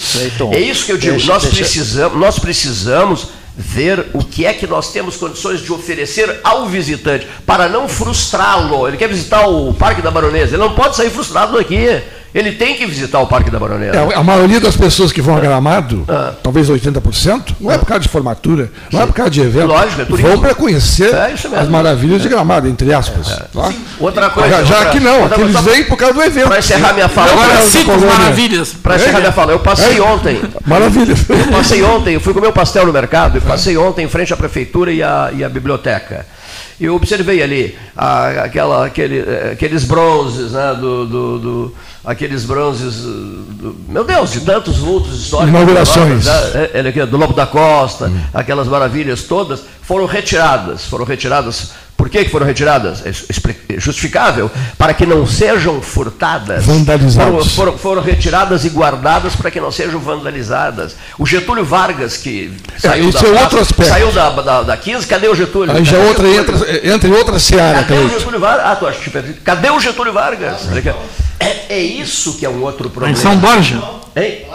é isso que eu digo, deixa, nós, deixa. Precisamos, nós precisamos ver o que é que nós temos condições de oferecer ao visitante, para não frustrá-lo. Ele quer visitar o Parque da Baronesa, ele não pode sair frustrado daqui. Ele tem que visitar o Parque da Baronesa. É, a maioria das pessoas que vão a Gramado, ah. talvez 80%, não é por causa de formatura, não Sim. é por causa de evento. Lógico, é Vão para conhecer é as maravilhas de Gramado, entre aspas. É. Tá? Outra coisa. Já, já aqui não, aqui eles vêm por causa do evento. Para encerrar minha fala. Agora cinco maravilhas. Para encerrar minha fala, eu passei ontem. Maravilha. Eu passei ontem, eu fui comer o pastel no mercado, eu passei ontem em frente à prefeitura e à, e à biblioteca. E eu observei ali a, aquela, aquele, eh, aqueles bronzes, né, do, do, do aqueles bronzes, eh, do, meu Deus, de tantos vultos históricos. Inaugurações. Né, é, do Lobo da Costa, hum. aquelas maravilhas todas, foram retiradas. Foram retiradas por que foram retiradas? É, é justificável, para que não sejam furtadas. Vandalizadas. Foram, foram, foram, retiradas e guardadas para que não sejam vandalizadas. O Getúlio Vargas, que saiu, é, da, é outro aspecto. saiu da, da, da 15, cadê o Getúlio? Aí já outra, entra, entra em outra seara. Cadê o Getúlio Vargas? Ah, tu acha que Cadê o Getúlio Vargas? É, é isso que é um outro problema. Em São Borja. Hein?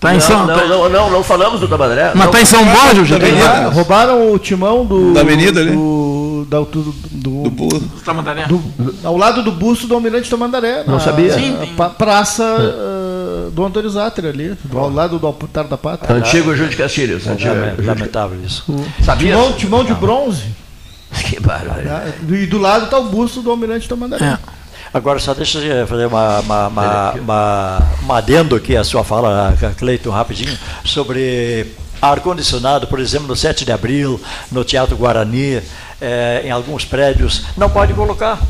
Tá em São... não, não, não, não falamos do Tamandaré. Mas está em São Borja, já tem Roubaram o timão do. Da avenida ali? Do, da, do, do, do, do Tamandaré. Do, ao lado do busto do Almirante Tamandaré. Não na, sabia? Sim, praça é. uh, do Antônio Zatter ali, do, ao lado do altar da pátria. Antigo Júlio de Castilhos. Antigo, lamentável isso. Sabia? Timão, timão de bronze. Que barulho. E do lado está o busto do Almirante Tamandaré. É. Agora, só deixa eu fazer uma, uma, uma, uma, uma adendo aqui à sua fala, Cleiton, rapidinho, sobre ar-condicionado, por exemplo, no 7 de abril, no Teatro Guarani, é, em alguns prédios, não pode colocar.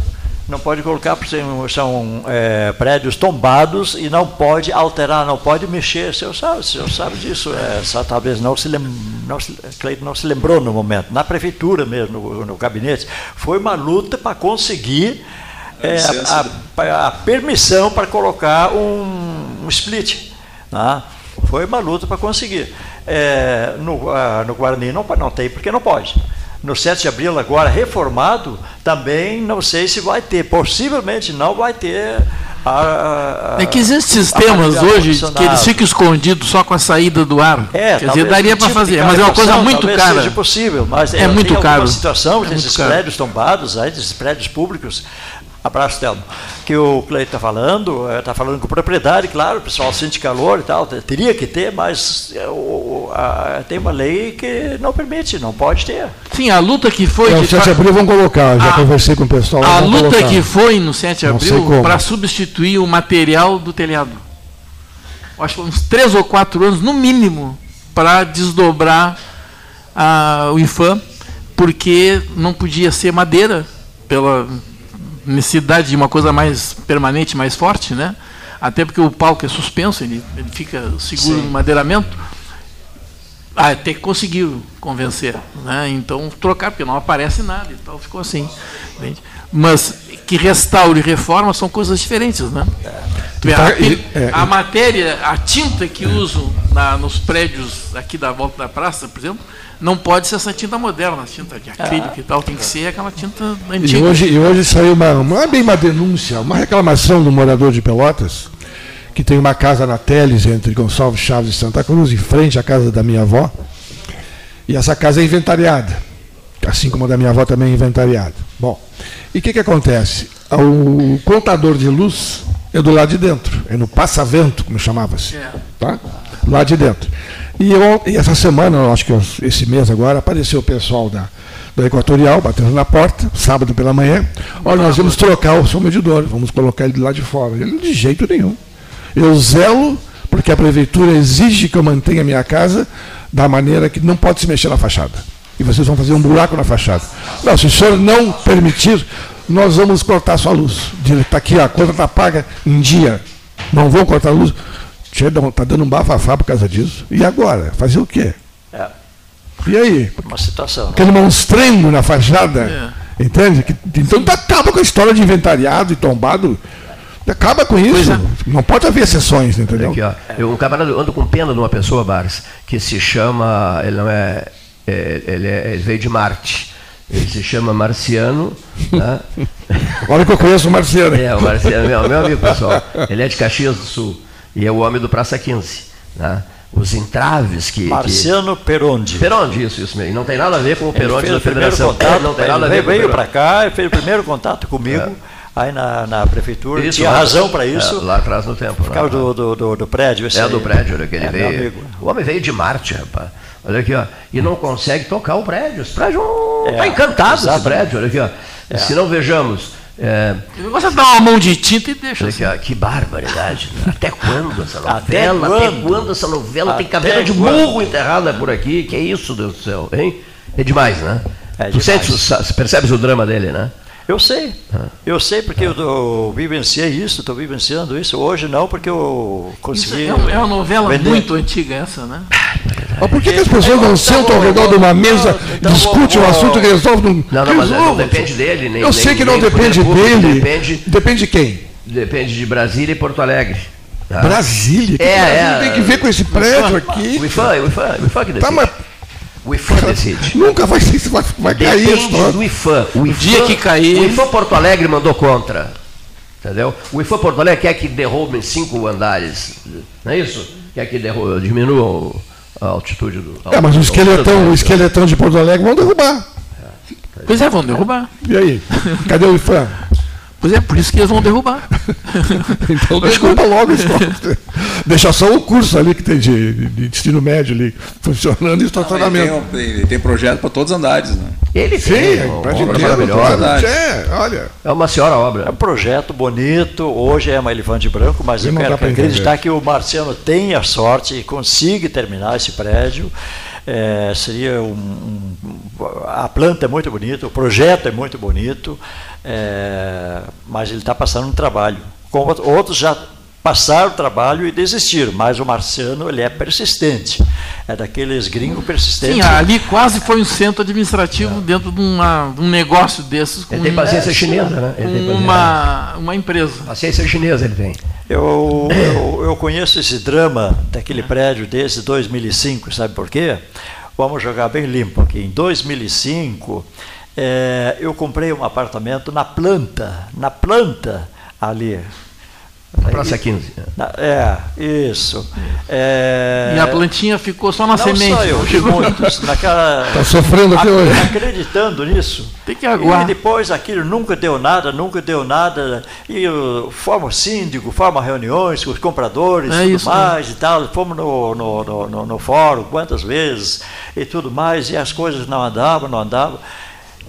Não pode colocar, porque são é, prédios tombados e não pode alterar, não pode mexer. O senhor sabe, o senhor sabe disso. É, só, talvez não se, lem, não, se, Cleiton não se lembrou no momento. Na prefeitura mesmo, no, no gabinete, foi uma luta para conseguir é, a, a, a, permissão para colocar um, um split. Tá? Foi uma luta para conseguir. É, no, uh, no Guarani não, não tem, porque não pode. No 7 de abril, agora reformado, também não sei se vai ter. Possivelmente não vai ter. A, a, é que existem sistemas hoje que eles ficam escondidos só com a saída do ar. É, Quer dizer, daria para tipo fazer, mas é uma coisa muito cara. seja possível, mas é, é muito caro. situação é desses prédios tombados, aí, desses prédios públicos, Abraço, Telmo. Que o Cleito está falando, está eh, falando com propriedade, claro, o pessoal sente calor e tal, teria que ter, mas eh, o, a, tem uma lei que não permite, não pode ter. Sim, a luta que foi. É, de 7 de abril vão colocar, já a, conversei com o pessoal. A luta colocar. que foi no 7 de abril para substituir o material do telhado. Acho que uns três ou quatro anos, no mínimo, para desdobrar a, o IFAM, porque não podia ser madeira pela necessidade de uma coisa mais permanente, mais forte, né? Até porque o palco é suspenso, ele, ele fica seguro Sim. no madeiramento. Ah, até que conseguiu convencer, né? Então trocar porque não aparece nada e tal, ficou assim. Entende? Mas que restaure e reforma são coisas diferentes, né? É. A, é, a, matéria, a tinta que uso na, nos prédios aqui da volta da praça, por exemplo, não pode ser essa tinta moderna, tinta de acrílico ah. e tal, tem que ser aquela tinta antiga. E hoje, e hoje saiu uma, não é bem uma denúncia, uma reclamação do morador de Pelotas, que tem uma casa na Teles, entre Gonçalves Chaves e Santa Cruz, em frente à casa da minha avó, e essa casa é inventariada, assim como a da minha avó também é inventariada. Bom, e o que, que acontece? O contador de luz é do lado de dentro, é no passa-vento, como chamava-se, é. tá? lá de dentro. E, eu, e essa semana, acho que esse mês agora, apareceu o pessoal da, da Equatorial, batendo na porta, sábado pela manhã. Olha, nós vamos trocar o seu medidor, vamos colocar ele lá de fora. Ele, de jeito nenhum. Eu zelo, porque a prefeitura exige que eu mantenha a minha casa da maneira que não pode se mexer na fachada. E vocês vão fazer um buraco na fachada. Não, se o senhor não permitir, nós vamos cortar sua luz. Está aqui, a conta está paga em dia. Não vão cortar a luz. Está dando um bafafá por causa disso. E agora? Fazer o quê? É. E aí? Uma situação. Né? Aquele monstrengo na fachada. É. Entende? Que, então tá, acaba com a história de inventariado e tombado. Acaba com isso. É. Não pode haver exceções, entendeu? Aqui, ó. Eu, um camarada, ando com pena de uma pessoa, Bares, que se chama. Ele não é. É ele, é, ele veio de Marte. Ele se chama Marciano. Tá? Olha que eu conheço o Marciano. É, o Marciano, meu, meu amigo pessoal. Ele é de Caxias do Sul e é o homem do Praça 15. Né? Os entraves que. Marciano que... Perondi. Perondi, isso, isso mesmo. E não tem nada a ver com o Perondi da Federação. Contato, não tem nada a ver veio para cá e fez o primeiro contato comigo. É. Aí na, na prefeitura isso, tinha razão para isso. É, lá atrás no tempo. Por causa do, do, do, do, prédio. é, do prédio, que ele é, veio. O homem veio de Marte, rapaz. Olha aqui, ó. E não consegue tocar o prédio. Esse prédio está é, encantado, exatamente. esse prédio. Olha aqui, ó. É. Se não vejamos é, você dá uma mão de tinta e deixa. Assim. Que, que barbaridade. Né? Até quando essa novela? Até quando, Até quando essa novela Até tem cabeça de burro enterrada por aqui? Que é isso, Deus do céu, hein? É demais, né? É tu demais. Sentes, percebes o drama dele, né? Eu sei. Ah. Eu sei porque eu, eu vivenciei isso, estou vivenciando isso. Hoje não, porque eu consegui. É, é, uma novela vender. muito antiga essa, né? Mas por que, que as pessoas não sentam ao redor de uma mesa, então, discutem o um assunto e resolvem? Não, não, mas não depende dele. Nem, eu sei que não depende dele. Depende, depende de quem? Depende de Brasília e Porto Alegre. Tá? Brasília? Que é, Brasília é, tem que ver com esse prédio aqui. O IFAM, o IFAM, o IFAM que decide. Tá, mas o IFAM decide. Nunca vai, vai, vai cair isso. do IFAM. O, IFAM, dia que cair. O IFAM Porto Alegre mandou contra. Entendeu? O IFAM Porto Alegre quer que derrubem cinco andares. Não é isso? Quer que derrubem, diminuam a altitude do. é, mas o esqueletão, o esqueletão de Porto Alegre vão derrubar. É. Pois é, vão derrubar. E aí? Cadê o IFAM? Pois é, por isso que eles vão derrubar. então desculpa logo isso. Deixa só o curso ali que tem de, de destino médio ali funcionando e estacionamento. Não, tem, tem, tem, projeto para todos os andares, né? Ele Sim, tem, é, maravilhosa. É, olha. É uma senhora obra. É um projeto bonito, hoje é uma elefante branco, mas eu, eu quero acreditar que o Marciano tenha sorte e consiga terminar esse prédio. É, seria um, um, a planta é muito bonita, o projeto é muito bonito, é, mas ele está passando um trabalho. Como outros já passaram o trabalho e desistiram, mas o Marciano ele é persistente, é daqueles gringos persistentes. Sim, ali quase foi um centro administrativo é. dentro de, uma, de, um negócio desses. Com ele tem paciência chinesa, né? Ele tem uma, uma empresa. Paciência chinesa ele tem. Eu, eu, eu, conheço esse drama daquele prédio desde 2005, sabe por quê? Vamos jogar bem limpo aqui. Em 2005, é, eu comprei um apartamento na planta, na planta ali, Praça 15. É, isso. É... E a plantinha ficou só na não semente. Só eu, de muitos. Naquela... Está sofrendo até hoje. Acreditando nisso. Tem que aguardar. E depois aquilo nunca deu nada, nunca deu nada. E uh, forma síndico, forma reuniões com os compradores é tudo isso, mais né? e tal. Fomos no, no, no, no, no fórum quantas vezes e tudo mais. E as coisas não andavam, não andavam.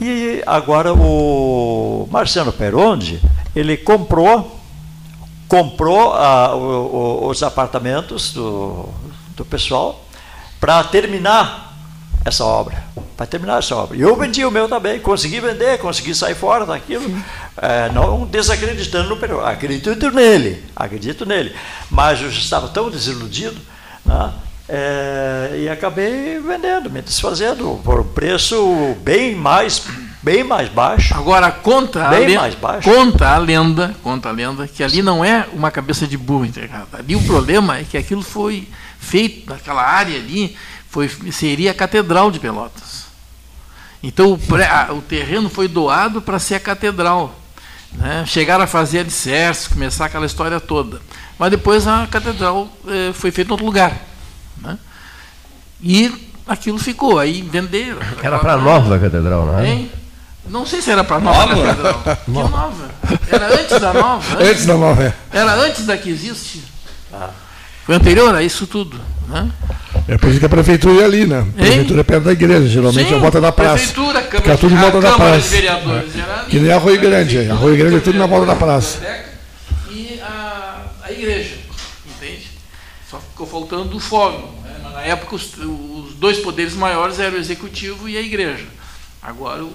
E agora o Marciano Peronde, ele comprou comprou ah, o, o, os apartamentos do, do pessoal para terminar essa obra. Para terminar essa obra. E eu vendi o meu também, consegui vender, consegui sair fora daquilo, é, não desacreditando no período. Acredito nele, acredito nele. Mas eu estava tão desiludido, né, é, e acabei vendendo, me desfazendo por um preço bem mais bem mais baixo. Agora conta bem a lenda, mais baixo. conta a lenda, conta a lenda que ali não é uma cabeça de burro entregada. Ali o problema é que aquilo foi feito naquela área ali, foi seria a catedral de Pelotas. Então o, pré, o terreno foi doado para ser a catedral. Né? Chegaram a fazer alicerces, começar aquela história toda. Mas depois a catedral eh, foi feita em outro lugar. Né? E aquilo ficou, aí venderam. Era para nova a catedral, não é? Hein? Não sei se era para nova, nova? Catedral. Que nova? Era antes da nova? Antes, antes da nova, é. Era antes da que existe? Ah. Foi anterior a isso tudo. Né? É por isso que a prefeitura é ali, né? A prefeitura é perto da igreja, geralmente Sim, é a volta da praça. Prefeitura, Câmara, Fica tudo em volta da praça. É. Que nem Arroio Grande. É. Arroio Grande é tudo na volta da praça. E a, a igreja, entende? Só ficou faltando o fórum. Né? Na época, os, os dois poderes maiores eram o executivo e a igreja. Agora, o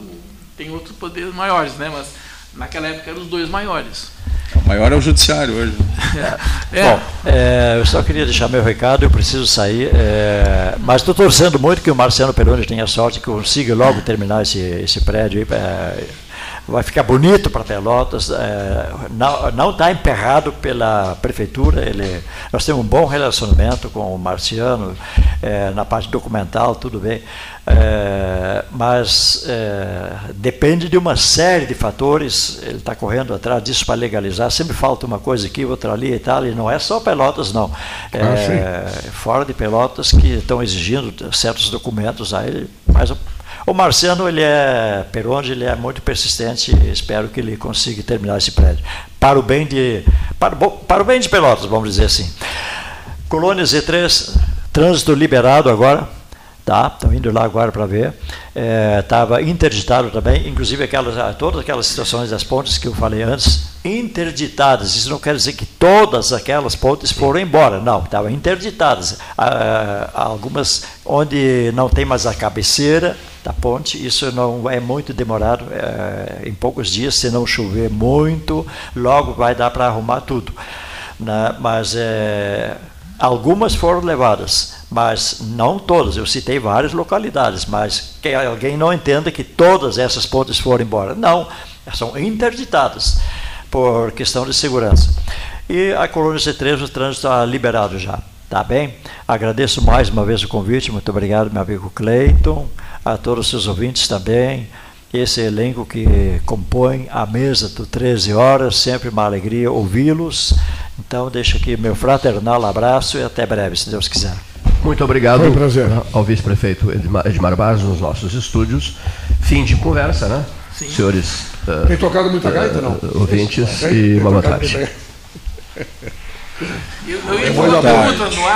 tem outros poderes maiores, né? Mas naquela época eram os dois maiores. O maior é o judiciário hoje. é. Bom, é, eu só queria deixar meu recado, eu preciso sair, é, mas estou torcendo muito que o Marciano Peroni tenha sorte que consiga logo terminar esse, esse prédio aí, é, vai ficar bonito para Pelotas, é, não está emperrado pela prefeitura, ele, nós temos um bom relacionamento com o Marciano, é, na parte documental, tudo bem, é, mas é, depende de uma série de fatores, ele está correndo atrás disso para legalizar, sempre falta uma coisa aqui, outra ali e tal, e não é só Pelotas não, é, ah, fora de Pelotas que estão exigindo certos documentos aí, mas o Marciano, ele é, Peronde, ele é muito persistente espero que ele consiga terminar esse prédio. Para o bem de, para, para o bem de Pelotas, vamos dizer assim. Colônia Z3, trânsito liberado agora, tá? Estão indo lá agora para ver. Estava é, interditado também, inclusive aquelas, todas aquelas situações das pontes que eu falei antes, interditadas. Isso não quer dizer que todas aquelas pontes foram embora, não, estavam interditadas. Ah, algumas onde não tem mais a cabeceira, da ponte. Isso não é muito demorado, é, em poucos dias, se não chover muito, logo vai dar para arrumar tudo. Né? Mas é, algumas foram levadas, mas não todas. Eu citei várias localidades, mas que alguém não entenda que todas essas pontes foram embora. Não, são interditadas por questão de segurança. E a colônia C3, o trânsito está liberado já. Tá bem? Agradeço mais uma vez o convite. Muito obrigado, meu amigo Cleiton a todos os seus ouvintes também, esse elenco que compõe a mesa do 13 horas, sempre uma alegria ouvi-los. Então, deixo aqui meu fraternal abraço e até breve, se Deus quiser. Muito obrigado Foi um prazer. ao vice-prefeito Edmar, Barros nos nossos estúdios. Fim de conversa, né? Sim. Senhores Tem tocado muita gaita, não? uh, ouvintes Tem- e uma boa tarde. Eu, eu ia fazer uma pergunta no